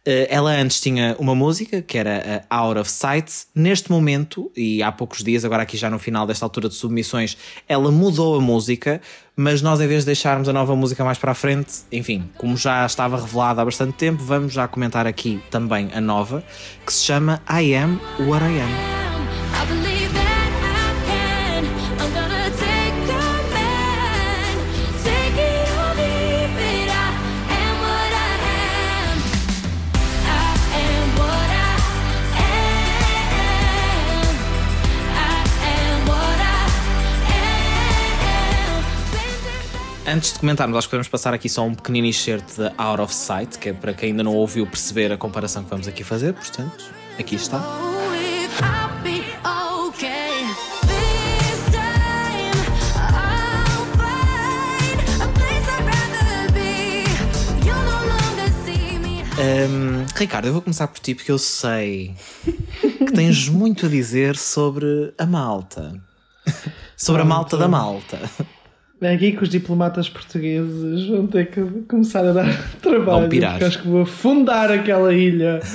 Eh, ela antes tinha uma música que era a Out of Sight. Neste momento, e há poucos dias, agora aqui já no final desta altura de submissões, ela mudou a música, mas nós, em vez de deixarmos a nova música mais para a frente, enfim, como já estava revelada há bastante tempo, vamos já comentar aqui também a nova, que se chama I Am What I Am. Antes de comentarmos, acho que podemos passar aqui só um pequenino excerto de Out of Sight, que é para quem ainda não ouviu perceber a comparação que vamos aqui fazer, portanto, aqui está. Um, Ricardo, eu vou começar por ti porque eu sei que tens muito a dizer sobre a malta. Sobre a malta da malta. É aqui que os diplomatas portugueses vão ter que começar a dar trabalho. Porque acho que vou afundar aquela ilha.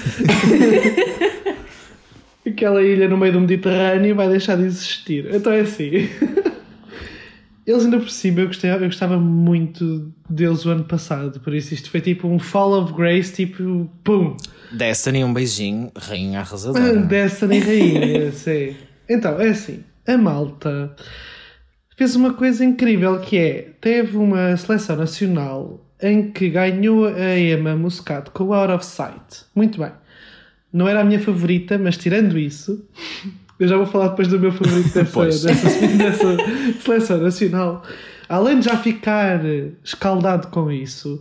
aquela ilha no meio do Mediterrâneo vai deixar de existir. Então é assim. Eles ainda por cima, eu gostava, eu gostava muito deles o ano passado, por isso isto foi tipo um Fall of Grace, tipo, pum! Destiny, um beijinho, rainha arrasadora. Destiny, rainha, sim. Então, é assim, a malta fez uma coisa incrível que é, teve uma seleção nacional em que ganhou a Emma Muscat com o Out of Sight. Muito bem. Não era a minha favorita, mas tirando isso, eu já vou falar depois do meu favorito dessa, dessa, dessa seleção nacional. Além de já ficar escaldado com isso,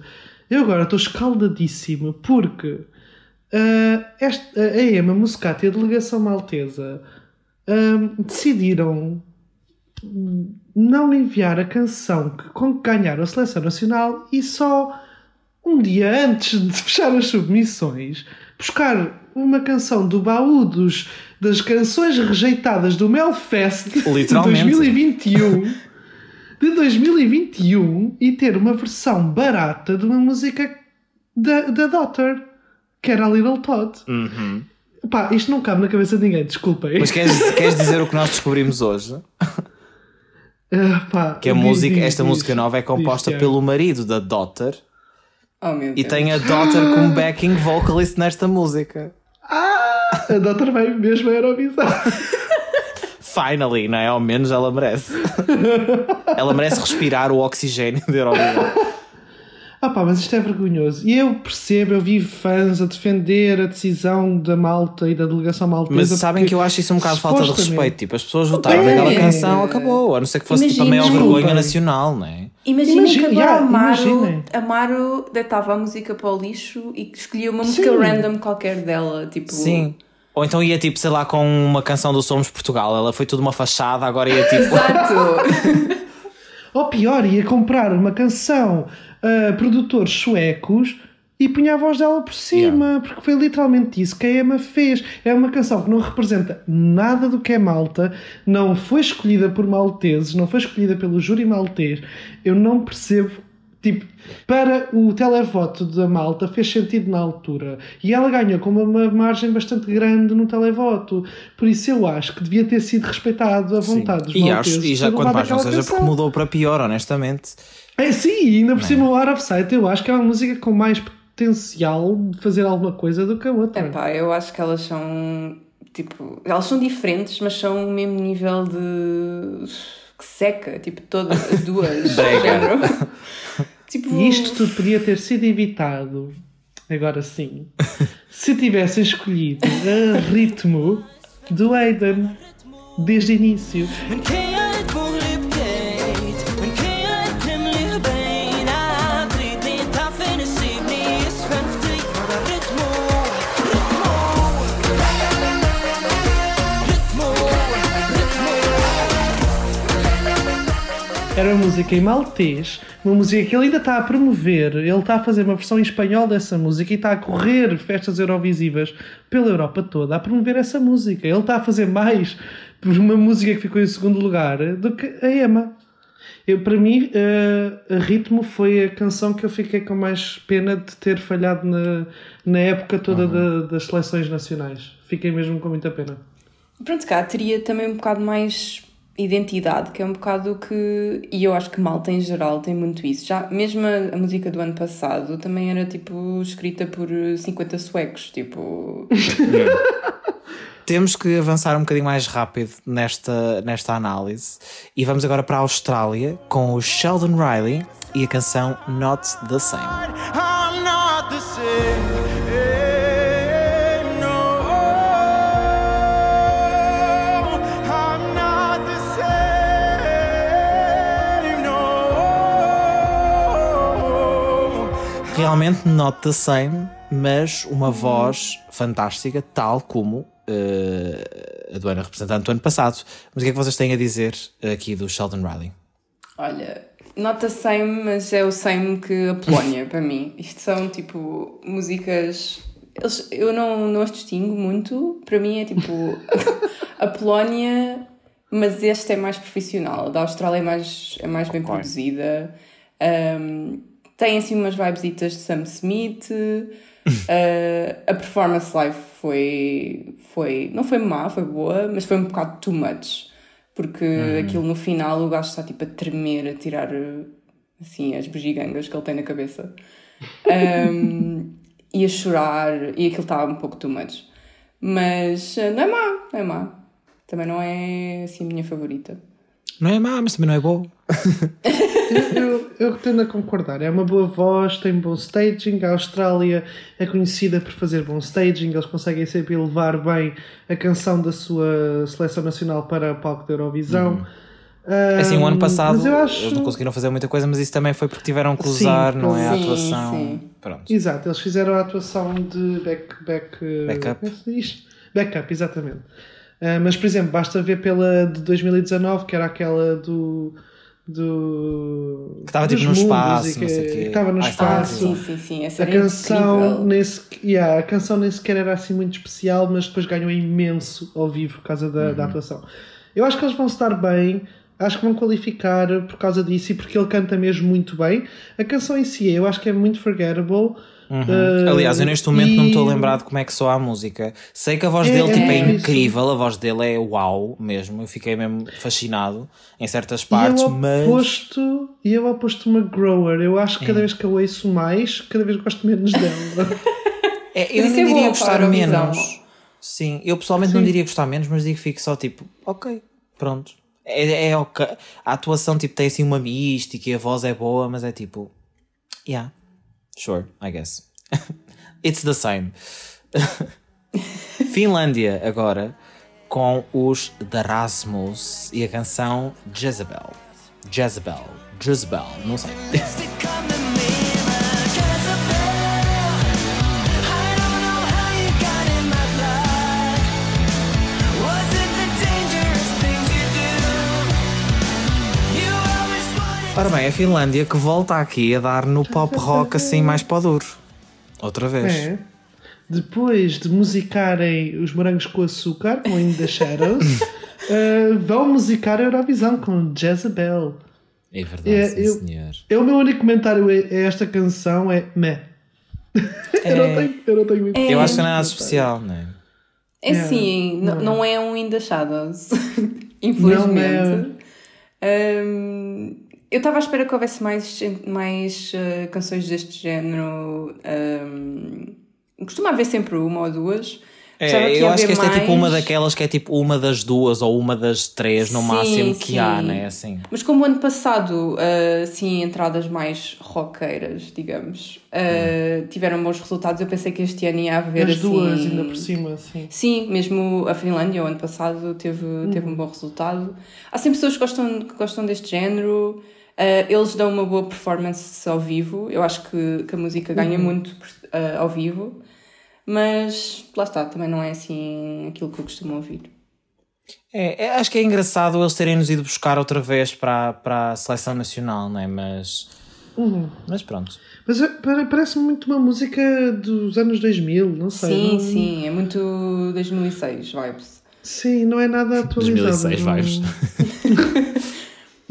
eu agora estou escaldadíssimo porque uh, esta, a Emma Muscat e a delegação maltesa uh, decidiram não enviar a canção que, com que ganharam a seleção nacional e só um dia antes de fechar as submissões buscar uma canção do baú dos, das canções rejeitadas do Melfest de 2021 de 2021 e ter uma versão barata de uma música da, da Daughter que era a Little Todd uhum. Pá, isto não cabe na cabeça de ninguém, desculpem. Mas queres, queres dizer o que nós descobrimos hoje? Uh, pá, que a diz, música, diz, esta diz, música nova é composta pelo marido da Daughter. Oh, meu Deus. E tem a Daughter como backing vocalist nesta música. Ah, a Daughter vai mesmo a Eurovisão. Finally, não é? Ao menos ela merece. ela merece respirar o oxigênio da Eurovisão. Ah pá, mas isto é vergonhoso. E eu percebo, eu vi fãs a defender a decisão da malta e da delegação maltesa. Mas sabem que eu acho isso um bocado falta de respeito. Tipo, as pessoas votaram é. naquela canção, acabou. A não ser que fosse tipo, a maior vergonha nacional, não é? Imaginem que agora yeah, Amaro, Amaro deitava a música para o lixo e escolhia uma música Sim. random qualquer dela. Tipo... Sim. Ou então ia tipo, sei lá, com uma canção do Somos Portugal. Ela foi tudo uma fachada, agora ia tipo. Exato! Ou pior, ia comprar uma canção uh, produtores suecos e punha a voz dela por cima, yeah. porque foi literalmente isso que a Emma fez. É uma canção que não representa nada do que é Malta, não foi escolhida por malteses, não foi escolhida pelo júri maltês. Eu não percebo. Tipo, para o televoto da Malta fez sentido na altura. E ela ganhou com uma margem bastante grande no televoto. Por isso eu acho que devia ter sido respeitado a vontade Sim. dos e Acho, e já quanto mais não seja porque mudou para pior, honestamente. É sim, ainda por cima o Out of Sight eu acho que é uma música com mais potencial de fazer alguma coisa do que a outra. Epá, eu acho que elas são tipo, elas são diferentes, mas são o mesmo nível de que seca, tipo, todas as duas. tipo... E isto tudo podia ter sido evitado, agora sim, se tivessem escolhido a ritmo do Aiden desde o início. Era uma música em maltês, uma música que ele ainda está a promover. Ele está a fazer uma versão em espanhol dessa música e está a correr festas eurovisivas pela Europa toda a promover essa música. Ele está a fazer mais por uma música que ficou em segundo lugar do que a Emma. Eu, para mim, uh, Ritmo foi a canção que eu fiquei com mais pena de ter falhado na, na época toda uhum. das seleções nacionais. Fiquei mesmo com muita pena. Pronto, cá teria também um bocado mais identidade, que é um bocado que. E eu acho que Malta em geral tem muito isso. Já, mesmo a, a, música do ano passado também era tipo escrita por 50 suecos, tipo. Temos que avançar um bocadinho mais rápido nesta, nesta análise e vamos agora para a Austrália com o Sheldon Riley e a canção Not the Same. Realmente not the same, mas uma voz fantástica, tal como uh, a do ano representante do ano passado. Mas o que é que vocês têm a dizer aqui do Sheldon Riley? Olha, not the same, mas é o same que a Polónia para mim. Isto são tipo músicas. Eles, eu não, não as distingo muito. Para mim é tipo a Polónia, mas este é mais profissional. A da Austrália é mais, é mais bem okay. produzida. Um, tem assim umas vibesitas de Sam Smith. uh, a performance live foi, foi. Não foi má, foi boa, mas foi um bocado too much. Porque hum. aquilo no final o gajo está tipo a tremer, a tirar assim as bugigangas que ele tem na cabeça. Um, e a chorar, e aquilo estava um pouco too much. Mas uh, não é má, não é má. Também não é assim a minha favorita. Não é má, mas também não é boa. eu, eu, tendo a concordar. É uma boa voz, tem bom staging. A Austrália é conhecida por fazer bom staging. Eles conseguem sempre levar bem a canção da sua seleção nacional para o palco da Eurovisão. Uhum. Um, assim, o ano passado acho... eles não conseguiram fazer muita coisa, mas isso também foi porque tiveram que usar, sim, não é? a atuação. Sim. Pronto. Exato, eles fizeram a atuação de back, back, backup. É backup, exatamente. Uh, mas, por exemplo, basta ver pela de 2019, que era aquela do. do que estava tipo no espaço, que, que estava no ah, espaço. Sim, sim, sim. Essa a canção, nesse, yeah, a canção nem sequer era assim muito especial, mas depois ganhou imenso ao vivo por causa da, uhum. da atuação. Eu acho que eles vão estar bem, acho que vão qualificar por causa disso e porque ele canta mesmo muito bem. A canção em si, eu acho que é muito forgettable. Uhum. Uh, Aliás, eu neste momento e... não me estou a lembrar de como é que soa a música. Sei que a voz é, dele tipo, é, é incrível, a voz dele é uau mesmo. Eu fiquei mesmo fascinado em certas partes, e eu mas. Oposto, e eu oposto uma grower. Eu acho que cada é. vez que eu ouço mais, cada vez gosto menos dela. é, eu não é diria gostar menos. Sim, eu pessoalmente Sim. não diria gostar menos, mas digo que fico só tipo, ok, pronto. É, é ok. A atuação tipo, tem assim uma mística e a voz é boa, mas é tipo, yeah Sure, I guess. It's the same. Finlândia agora com os The Rasmus e a canção Jezebel. Jezebel. Jezebel, não sei. Ora bem, a Finlândia que volta aqui a dar no pop rock assim mais para o duro. Outra vez. É. Depois de musicarem os morangos com açúcar, com In the Shadows, uh, vão musicar a Eurovisão com Jezebel. É verdade, é, sim, eu, senhor. É o meu único comentário a esta canção é meh. É, eu, não tenho, eu não tenho muito é, Eu acho que não é nada especial, não é? É sim, não, não é um In the Shadows, infelizmente. Não é. Um, eu estava à espera que houvesse mais, mais uh, canções deste género. Um, costuma haver sempre uma ou duas. É, eu acho que esta mais... é tipo uma daquelas que é tipo uma das duas ou uma das três no sim, máximo que sim. há, né? Assim. Mas como ano passado, uh, sim, entradas mais roqueiras, digamos, uh, hum. tiveram bons resultados, eu pensei que este ano ia haver As assim... duas, ainda por cima, sim. Sim, mesmo a Finlândia, o ano passado, teve, hum. teve um bom resultado. Há sempre pessoas que gostam, que gostam deste género. Uh, eles dão uma boa performance ao vivo. Eu acho que, que a música ganha uhum. muito uh, ao vivo. Mas lá está, também não é assim aquilo que eu costumo ouvir. É, é, acho que é engraçado eles terem nos ido buscar outra vez para, para a seleção nacional, não é? Mas, uhum. mas pronto. Mas é, parece-me muito uma música dos anos 2000, não sei. Sim, não... sim, é muito 2006 vibes. Sim, não é nada atualizado. 2006 vibes.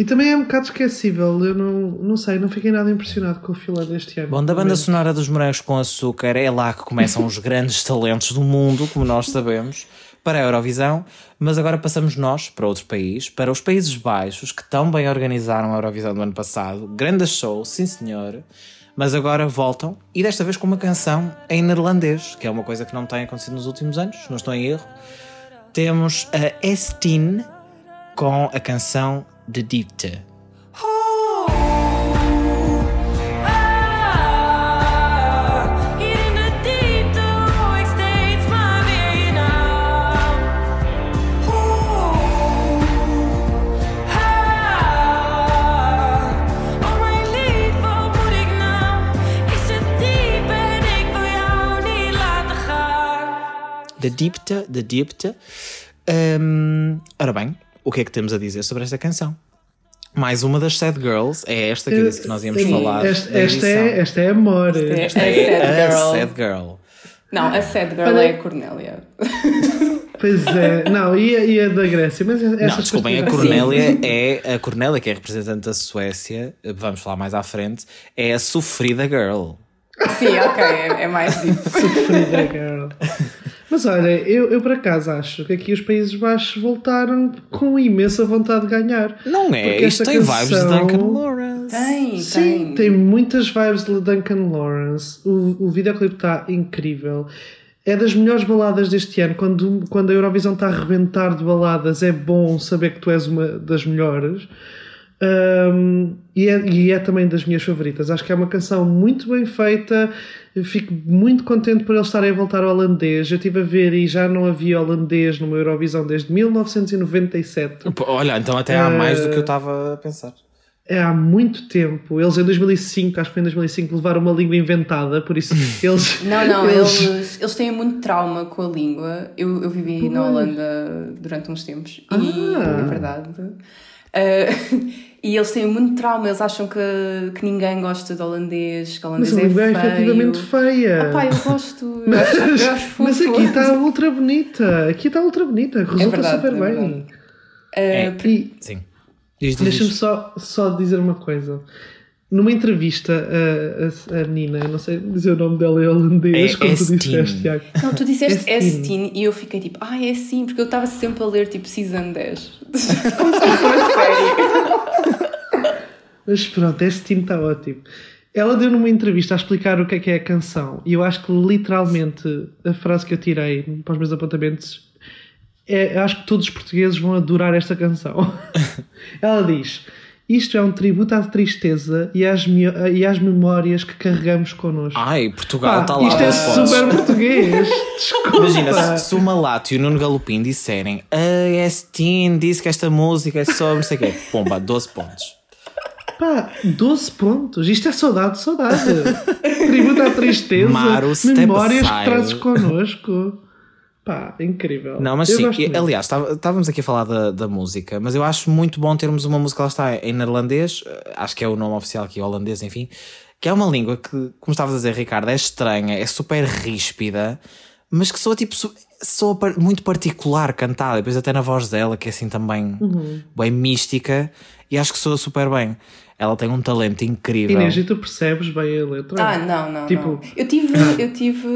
E também é um bocado esquecível, eu não, não sei, não fiquei nada impressionado com o Finlândia este ano. Bom, da banda sonora dos Morangos com Açúcar é lá que começam os grandes talentos do mundo, como nós sabemos, para a Eurovisão, mas agora passamos nós para outro país, para os Países Baixos, que tão bem organizaram a Eurovisão do ano passado. Grande show, sim senhor, mas agora voltam, e desta vez com uma canção em neerlandês, que é uma coisa que não tem acontecido nos últimos anos, não estou em erro. Temos a Estine com a canção de diepte. De diepte, de diepte. Um, o que é que temos a dizer sobre esta canção? Mais uma das Sad Girls, é esta que eu disse que nós íamos falar. Esta, esta é, esta é amor. Esta é, é a Sad, Sad Girl. Não, a Sad Girl Olha... é a Cornélia. Pois é, não, e a, e a da Grécia, mas não, desculpem, a Cornélia é a Cornélia, que é representante da Suécia, vamos falar mais à frente, é a sofrida girl. Sim, ok, é, é mais sofrida girl. Mas olha, eu, eu por acaso acho que aqui os Países Baixos voltaram com imensa vontade de ganhar. Não é? Isto tem canção... vibes de Duncan Lawrence. Tem, Sim, tem. tem muitas vibes de Duncan Lawrence. O, o videoclipe está incrível. É das melhores baladas deste ano. Quando, quando a Eurovisão está a arrebentar de baladas, é bom saber que tu és uma das melhores. Um, e, é, e é também das minhas favoritas. Acho que é uma canção muito bem feita. Eu fico muito contente por eles estarem a voltar ao holandês. Eu estive a ver e já não havia holandês numa Eurovisão desde 1997. Olha, então até há uh, mais do que eu estava a pensar. É há muito tempo. Eles em 2005, acho que foi em 2005, levaram uma língua inventada, por isso eles. Não, não, eles, eles, eles têm muito trauma com a língua. Eu, eu vivi na Holanda durante uns tempos ah. e é verdade. Uh, E eles têm muito trauma, eles acham que, que ninguém gosta de holandês, que holandês mas é feio. é efetivamente feia. Ah, pá, eu gosto. Eu acho, eu acho mas aqui está ultra bonita. Aqui está ultra bonita. Resulta é verdade, super é bem. É, e, sim. Deixa-me só, só dizer uma coisa numa entrevista a, a, a, Nina, eu não sei dizer o nome dela em holandês, é como tu disseste, Tiago. Não, tu disseste Estin e eu fiquei tipo, ah, é sim, porque eu estava sempre a ler tipo Season 10. como se fosse uma série. Mas pronto, Estin está ótimo. Ela deu numa entrevista a explicar o que é que é a canção e eu acho que literalmente a frase que eu tirei para os meus apontamentos é, acho que todos os portugueses vão adorar esta canção. Ela diz isto é um tributo à tristeza e às, e às memórias que carregamos connosco. Ai, Portugal está lá. Isto é super português. Desculpa. Imagina, se, se o Malato e o Nuno Galopim disserem a Estin disse que esta música é sobre não sei o quê. Pomba, 12 pontos. Pá, 12 pontos. Isto é saudade, saudade. tributo à tristeza. Maru, memórias que trazes connosco. Pá, incrível. Não, mas eu sim, aliás, estávamos aqui a falar da, da música, mas eu acho muito bom termos uma música, lá está, em neerlandês, eh, acho que é o nome oficial aqui, holandês, enfim, que é uma língua que, como estavas a dizer, Ricardo, é estranha, é super ríspida, mas que soa tipo, soa muito particular cantada, depois até na voz dela, que é assim também uhum. bem mística, e acho que soa super bem. Ela tem um talento incrível. Inês, e tu percebes bem a letra? Ah, não, não. Tipo... Não. Eu tive, eu tive,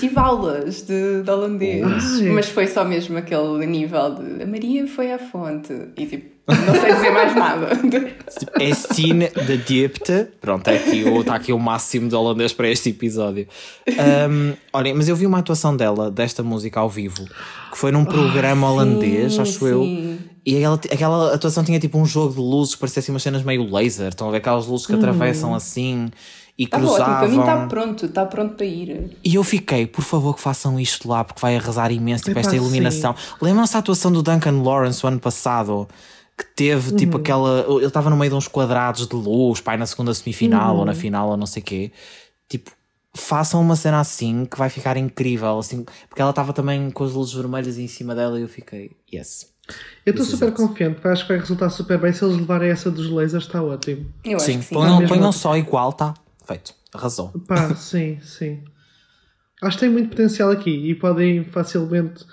tive aulas de, de holandês, Ai. mas foi só mesmo aquele nível de a Maria foi à fonte e tipo, não sei dizer mais nada. Estine de Diepte. Pronto, é aqui, está aqui o máximo de holandês para este episódio. Um, olhem, mas eu vi uma atuação dela, desta música ao vivo, que foi num programa oh, holandês, sim, acho sim. eu. E aquela, aquela atuação tinha tipo um jogo de luzes, parecia assim umas cenas meio laser. Estão a ver aquelas luzes que uhum. atravessam assim e tá cruzavam. Bom, para mim está pronto, está pronto para ir. E eu fiquei, por favor, que façam isto lá, porque vai arrasar imenso, tipo, esta iluminação. Lembram-se a atuação do Duncan Lawrence o ano passado? Que teve tipo, uhum. tipo aquela. Ele estava no meio de uns quadrados de luz, pai, na segunda semifinal uhum. ou na uhum. final ou não sei o quê. Tipo, façam uma cena assim que vai ficar incrível, assim, porque ela estava também com as luzes vermelhas em cima dela e eu fiquei, yes. Eu estou super confiante, acho que vai resultar super bem. Se eles levarem essa dos lasers, está ótimo. Eu sim, acho que sim. Ponham, ponham só igual, está feito. Arrasou. Pá, sim, sim. Acho que tem muito potencial aqui e podem facilmente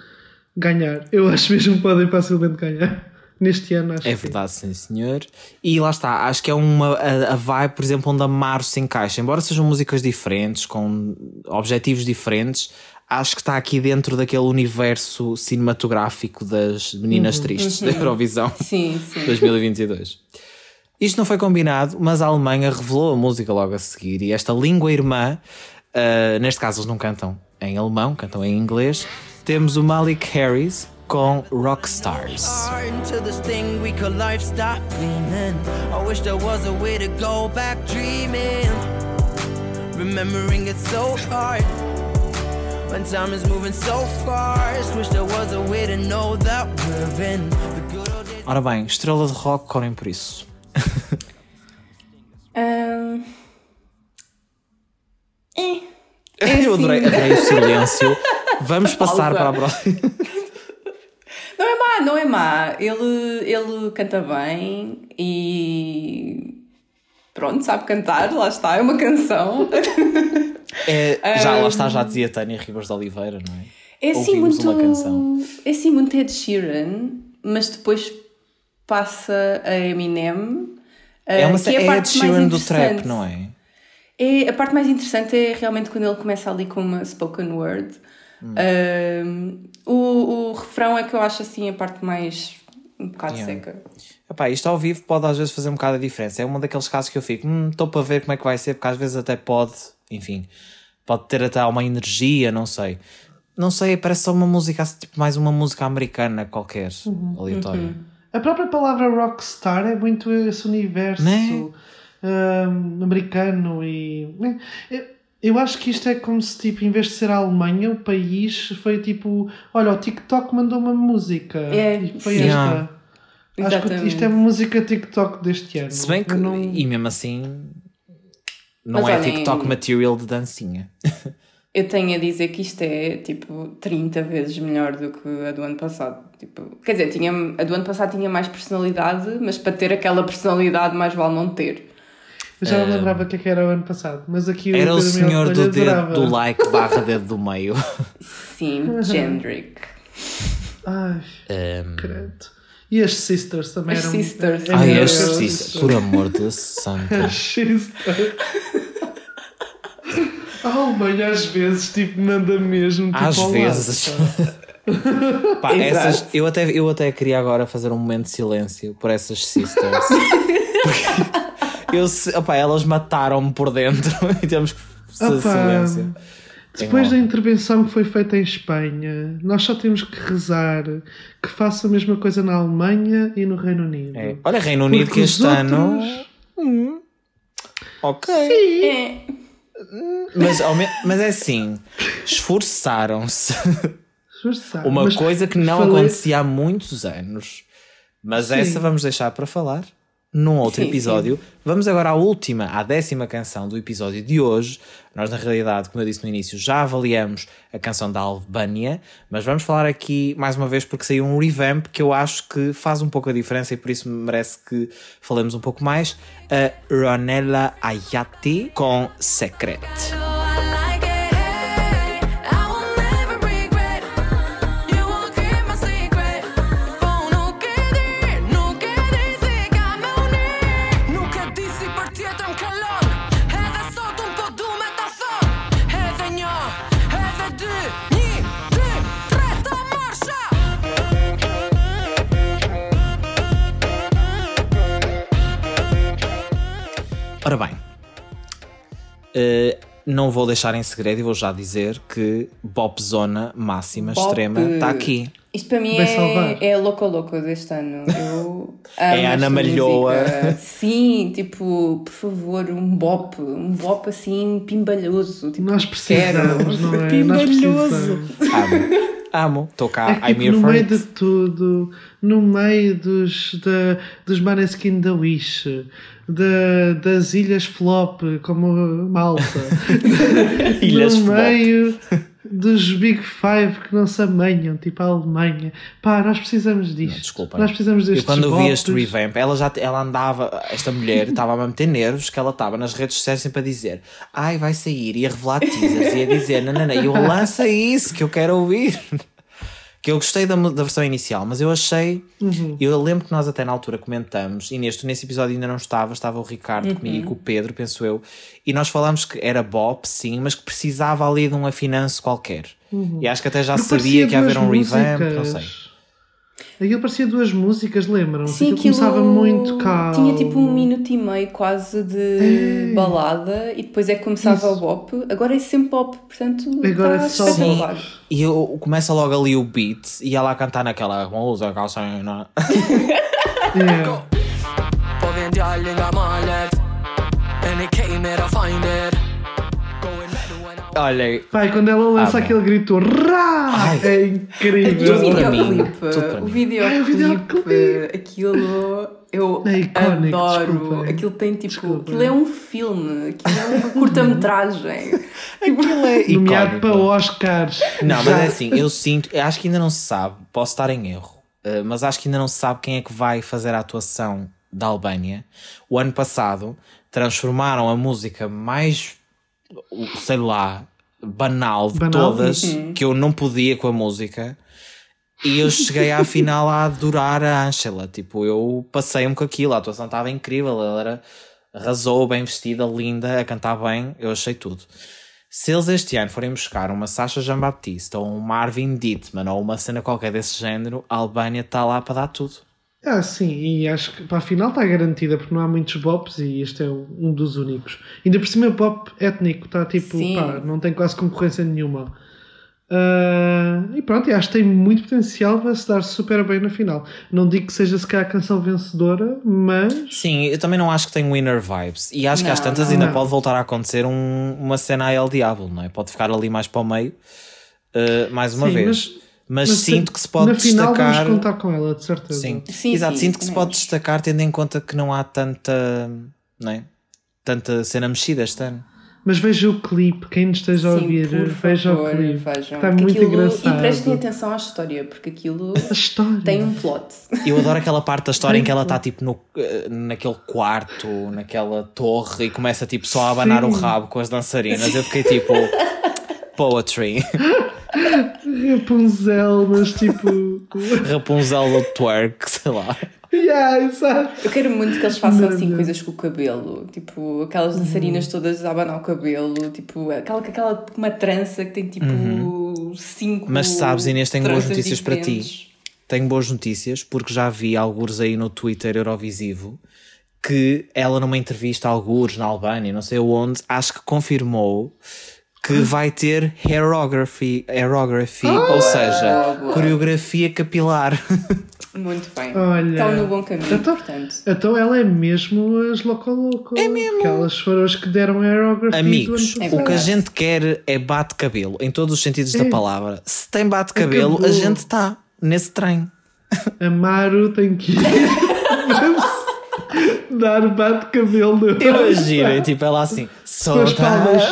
ganhar. Eu acho mesmo que podem facilmente ganhar. neste ano. Acho é verdade, sim, senhor. E lá está, acho que é uma a, a vibe, por exemplo, onde a Maro se encaixa. Embora sejam músicas diferentes, com objetivos diferentes, acho que está aqui dentro daquele universo cinematográfico das meninas uhum, tristes uhum. da Eurovisão sim, sim. 2022. Isto não foi combinado, mas a Alemanha revelou a música logo a seguir e esta língua irmã, uh, neste caso eles não cantam em alemão, cantam em inglês. Temos o Malik Harris com Rockstars. Remembering it so hard when time is moving so fast. Wish there was a way to know that we're in the good old days. Ora bem, estrela de rock, correm por isso. um... É. Eu adorei, adorei o silêncio. Vamos passar para a próxima. Não é má, não é má. Ele, ele canta bem e pronto, sabe cantar, lá está, é uma canção. É, já, um, lá está, já dizia Tânia Ribas de Oliveira, não é? É assim Ouvimos muito. Uma canção. É assim muito Ed Sheeran, mas depois passa a Eminem. É uma que é, é Ed Sheeran do trap, não é? é? A parte mais interessante é realmente quando ele começa ali com uma spoken word. Hum. Um, o, o refrão é que eu acho assim a parte mais um bocado yeah. seca. Epá, isto ao vivo pode às vezes fazer um bocado a diferença. É um daqueles casos que eu fico, estou hum, para ver como é que vai ser, porque às vezes até pode, enfim, pode ter até uma energia, não sei. Não sei, parece só uma música, tipo mais uma música americana qualquer, uhum. aleatória. Uhum. A própria palavra rockstar é muito esse universo né? um, americano e. Né? Eu acho que isto é como se, tipo, em vez de ser a Alemanha, o país foi tipo: olha, o TikTok mandou uma música. É, e foi sim. esta. Acho que isto é música TikTok deste ano. Se bem que, não... e mesmo assim, não Mas é olhem, TikTok material de dancinha. eu tenho a dizer que isto é tipo 30 vezes melhor do que a do ano passado. Tipo, quer dizer, tinha, a do ano passado tinha mais personalidade, mas para ter aquela personalidade, mais vale não ter. Eu já não lembrava o que, é que era o ano passado, mas aqui Era o, senhor do, dedo, do like barra dedo do meio. Sim, Gendrick. Ai, um... credo. E as Sisters também as eram. Sisters. Ai, as Sisters, por amor de santo. As Sisters. Oh, mãe, às vezes, tipo, manda mesmo. Tipo, às vezes. Pá, essas, eu, até, eu até queria agora fazer um momento de silêncio por essas Sisters. eu, opa, elas mataram-me por dentro e temos que fazer silêncio. Depois da intervenção que foi feita em Espanha, nós só temos que rezar que faça a mesma coisa na Alemanha e no Reino Unido. É. Olha, Reino Unido Porque que este outros... ano. Hum. Ok. Sim. É. Mas, mas é assim, esforçaram-se. Esforçaram. Uma coisa que não falei... acontecia há muitos anos. Mas Sim. essa vamos deixar para falar num outro sim, episódio. Sim. Vamos agora à última, à décima canção do episódio de hoje. Nós, na realidade, como eu disse no início, já avaliamos a canção da Albânia, mas vamos falar aqui mais uma vez porque saiu um revamp que eu acho que faz um pouco a diferença e por isso merece que falemos um pouco mais. A Ronella Ayati com Secret. Ora bem, uh, não vou deixar em segredo e vou já dizer que Bop Zona máxima Bop. extrema está aqui. Isto para mim é, é louco louco deste ano. Eu é Ana Malhoa. Sim, tipo, por favor, um bop, um bop assim pimbalhoso. Tipo, Nós precisamos, não é? Pimbalhoso. Amo. Amo. Estou cá, é, tipo, No meio de tudo, no meio dos, de, dos Maneskin da Wish, de, das Ilhas Flop, como Malta, no Flop. meio dos Big Five que não se amanham, tipo a Alemanha. Pá, nós precisamos disto. Não, desculpa. Nós precisamos destes Eu quando vi este revamp, ela já ela andava, esta mulher estava a meter nervos que ela estava nas redes sociais sempre a dizer ai, vai sair, e a revelar teasers, e a dizer, não, não, não, eu lança isso que eu quero ouvir. Que eu gostei da, da versão inicial, mas eu achei. Uhum. Eu lembro que nós até na altura comentamos, e neste, nesse episódio ainda não estava, estava o Ricardo Uhum. comigo e com o Pedro, penso eu, e nós falámos que era bop, sim, mas que precisava ali de um afinanço qualquer. E acho que até já sabia que ia haver um revamp, não músicas. sei. Aquilo parecia duas músicas, lembram-se? Sim, Aquilo aquilo começava muito calmo. tinha tipo um minuto e meio quase de É. balada e depois é que começava Isso. o bop. Agora é sempre pop, portanto Agora está é só espetacular. E eu, começa logo ali o beat e ela a cantar naquela música, calcinha. É. Olhem, Pai, quando ela lança Ah, aquele grito, rá! Ai. É incrível. O videoclipe, o videoclipe. aquilo eu É icónico, adoro. desculpem. Aquilo tem tipo, Desculpem. aquilo é um filme, aquilo é uma curta-metragem. aquilo é Nomeado para Oscars. Não, mas é assim, eu sinto, eu acho que ainda não se sabe, posso estar em erro, eh, mas acho que ainda não se sabe quem é que vai fazer a atuação da Albânia. O ano passado transformaram a música mais, sei lá, banal de Banal? todas, que eu não podia com a música. E eu cheguei à final a adorar a Angela. Tipo, eu passei-me com aquilo, a atuação estava incrível, ela era, arrasou, bem vestida, linda, a cantar bem, eu achei tudo. Se eles este ano forem buscar uma Sasha Jean-Baptiste ou um Marvin Dittman ou uma cena qualquer desse género, a Albânia está lá para dar tudo. Ah, sim, e acho que para a final está garantida porque não há muitos bops e este é um dos únicos. Ainda por cima, pop étnico está tipo, Sim. pá, não tem quase concorrência nenhuma. Ah, e pronto, acho que tem muito potencial para se dar super bem na final. Não digo que seja se calhar a canção vencedora, mas Sim, eu também não acho que tem winner vibes. E acho que às Não, tantas não. ainda Não. pode voltar a acontecer um- uma cena a El Diablo, não é? Pode ficar ali mais para o meio, uh, mais uma Sim, vez. mas- Mas, mas sinto que se pode na final destacar. vamos contar com ela, de certeza. Sim, Sim, exato. sim, sinto que se pode acho. destacar tendo em conta que não há tanta, não é? Tanta cena mexida este ano. Mas veja o clipe, quem nos esteja a ouvir, por veja favor, o clipe. vejam. Está Porque muito aquilo- engraçado. E prestem atenção à história, porque aquilo A história. tem um plot. Eu adoro aquela parte da história em que ela está tipo no, eh, naquele quarto, naquela torre e começa tipo só a abanar Sim. o rabo com as dançarinas. Eu fiquei tipo poetry, Rapunzel, mas tipo. Rapunzel do twerk, sei lá. yeah, exato. Eu quero muito que eles façam assim coisas com o cabelo, tipo aquelas Uhum. dançarinas todas a abanar o cabelo, tipo aquela, aquela uma trança que tem tipo cinco. Uhum. Mas sabes, Inês, tenho boas notícias para ti. diferentes. Tenho boas notícias porque já vi alguns aí no Twitter Eurovisivo que ela numa entrevista a algures na Albânia, não sei onde, acho que confirmou que vai ter hairography, hairography ou seja, boa, coreografia capilar. Muito bem. Olha. Estão no bom caminho, Então- portanto. Então ela é mesmo as Loco Loco. É mesmo. Porque elas foram as que deram aerografia. Amigos, É o que a gente quer é bate-cabelo, em todos os sentidos da É. palavra. Se tem bate-cabelo, a gente está nesse trem. Amaro tem que ir. dar bate-cabelo. Imaginem, tipo, ela assim, Com só as palmas.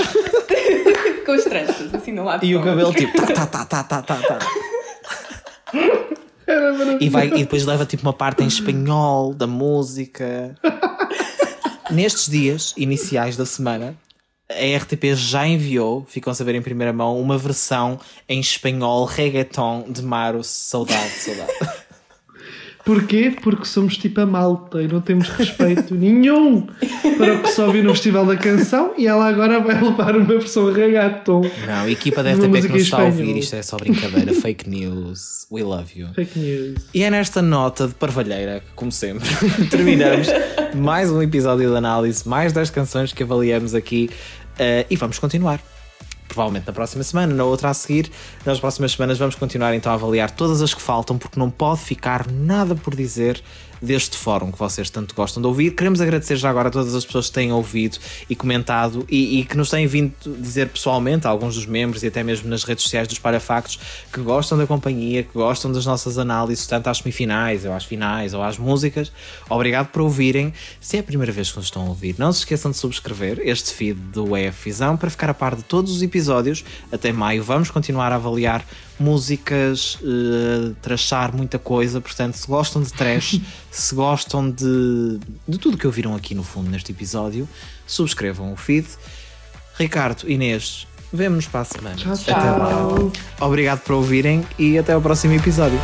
Com as tranças, assim no lado. E o cabelo tipo, tá, tá, tá, tá, tá, tá. Era maravilhoso. E, vai, e depois leva tipo uma parte em espanhol da música. Nestes dias iniciais da semana, a RTP já enviou, ficam a saber em primeira mão, uma versão em espanhol reggaeton de Maro. Saudade, saudade. Porquê? Porque somos tipo a malta e não temos respeito nenhum para o que ouve no Festival da Canção e ela agora vai levar uma versão reggaeton. Não, a equipa da RTP que nos está a ouvir, isto é só brincadeira, fake news. We love you. Fake news. E é nesta nota de parvalheira, como sempre, terminamos mais um episódio de análise, mais 10 canções que avaliamos aqui eh, e vamos continuar. Provavelmente na próxima semana, na outra a seguir. Nas próximas semanas vamos continuar então a avaliar todas as que faltam, porque não pode ficar nada por dizer deste fórum que vocês tanto gostam de ouvir. Queremos agradecer já agora a todas as pessoas que têm ouvido e comentado e, e que nos têm vindo dizer pessoalmente, alguns dos membros e até mesmo nas redes sociais dos Parafactos, que gostam da companhia, que gostam das nossas análises, tanto às semifinais, ou às finais, ou às músicas. Obrigado por ouvirem. Se é a primeira vez que nos estão a ouvir, não se esqueçam de subscrever este feed do EF para ficar a par de todos os episódios. Até maio vamos continuar a avaliar músicas, eh, trachar muita coisa. Portanto, se gostam de trash, se gostam de, de tudo que ouviram aqui no fundo neste episódio, subscrevam o feed. Ricardo, Inês, Vemo-nos para a semana. Tchau, tchau. Obrigado por ouvirem e até ao próximo episódio.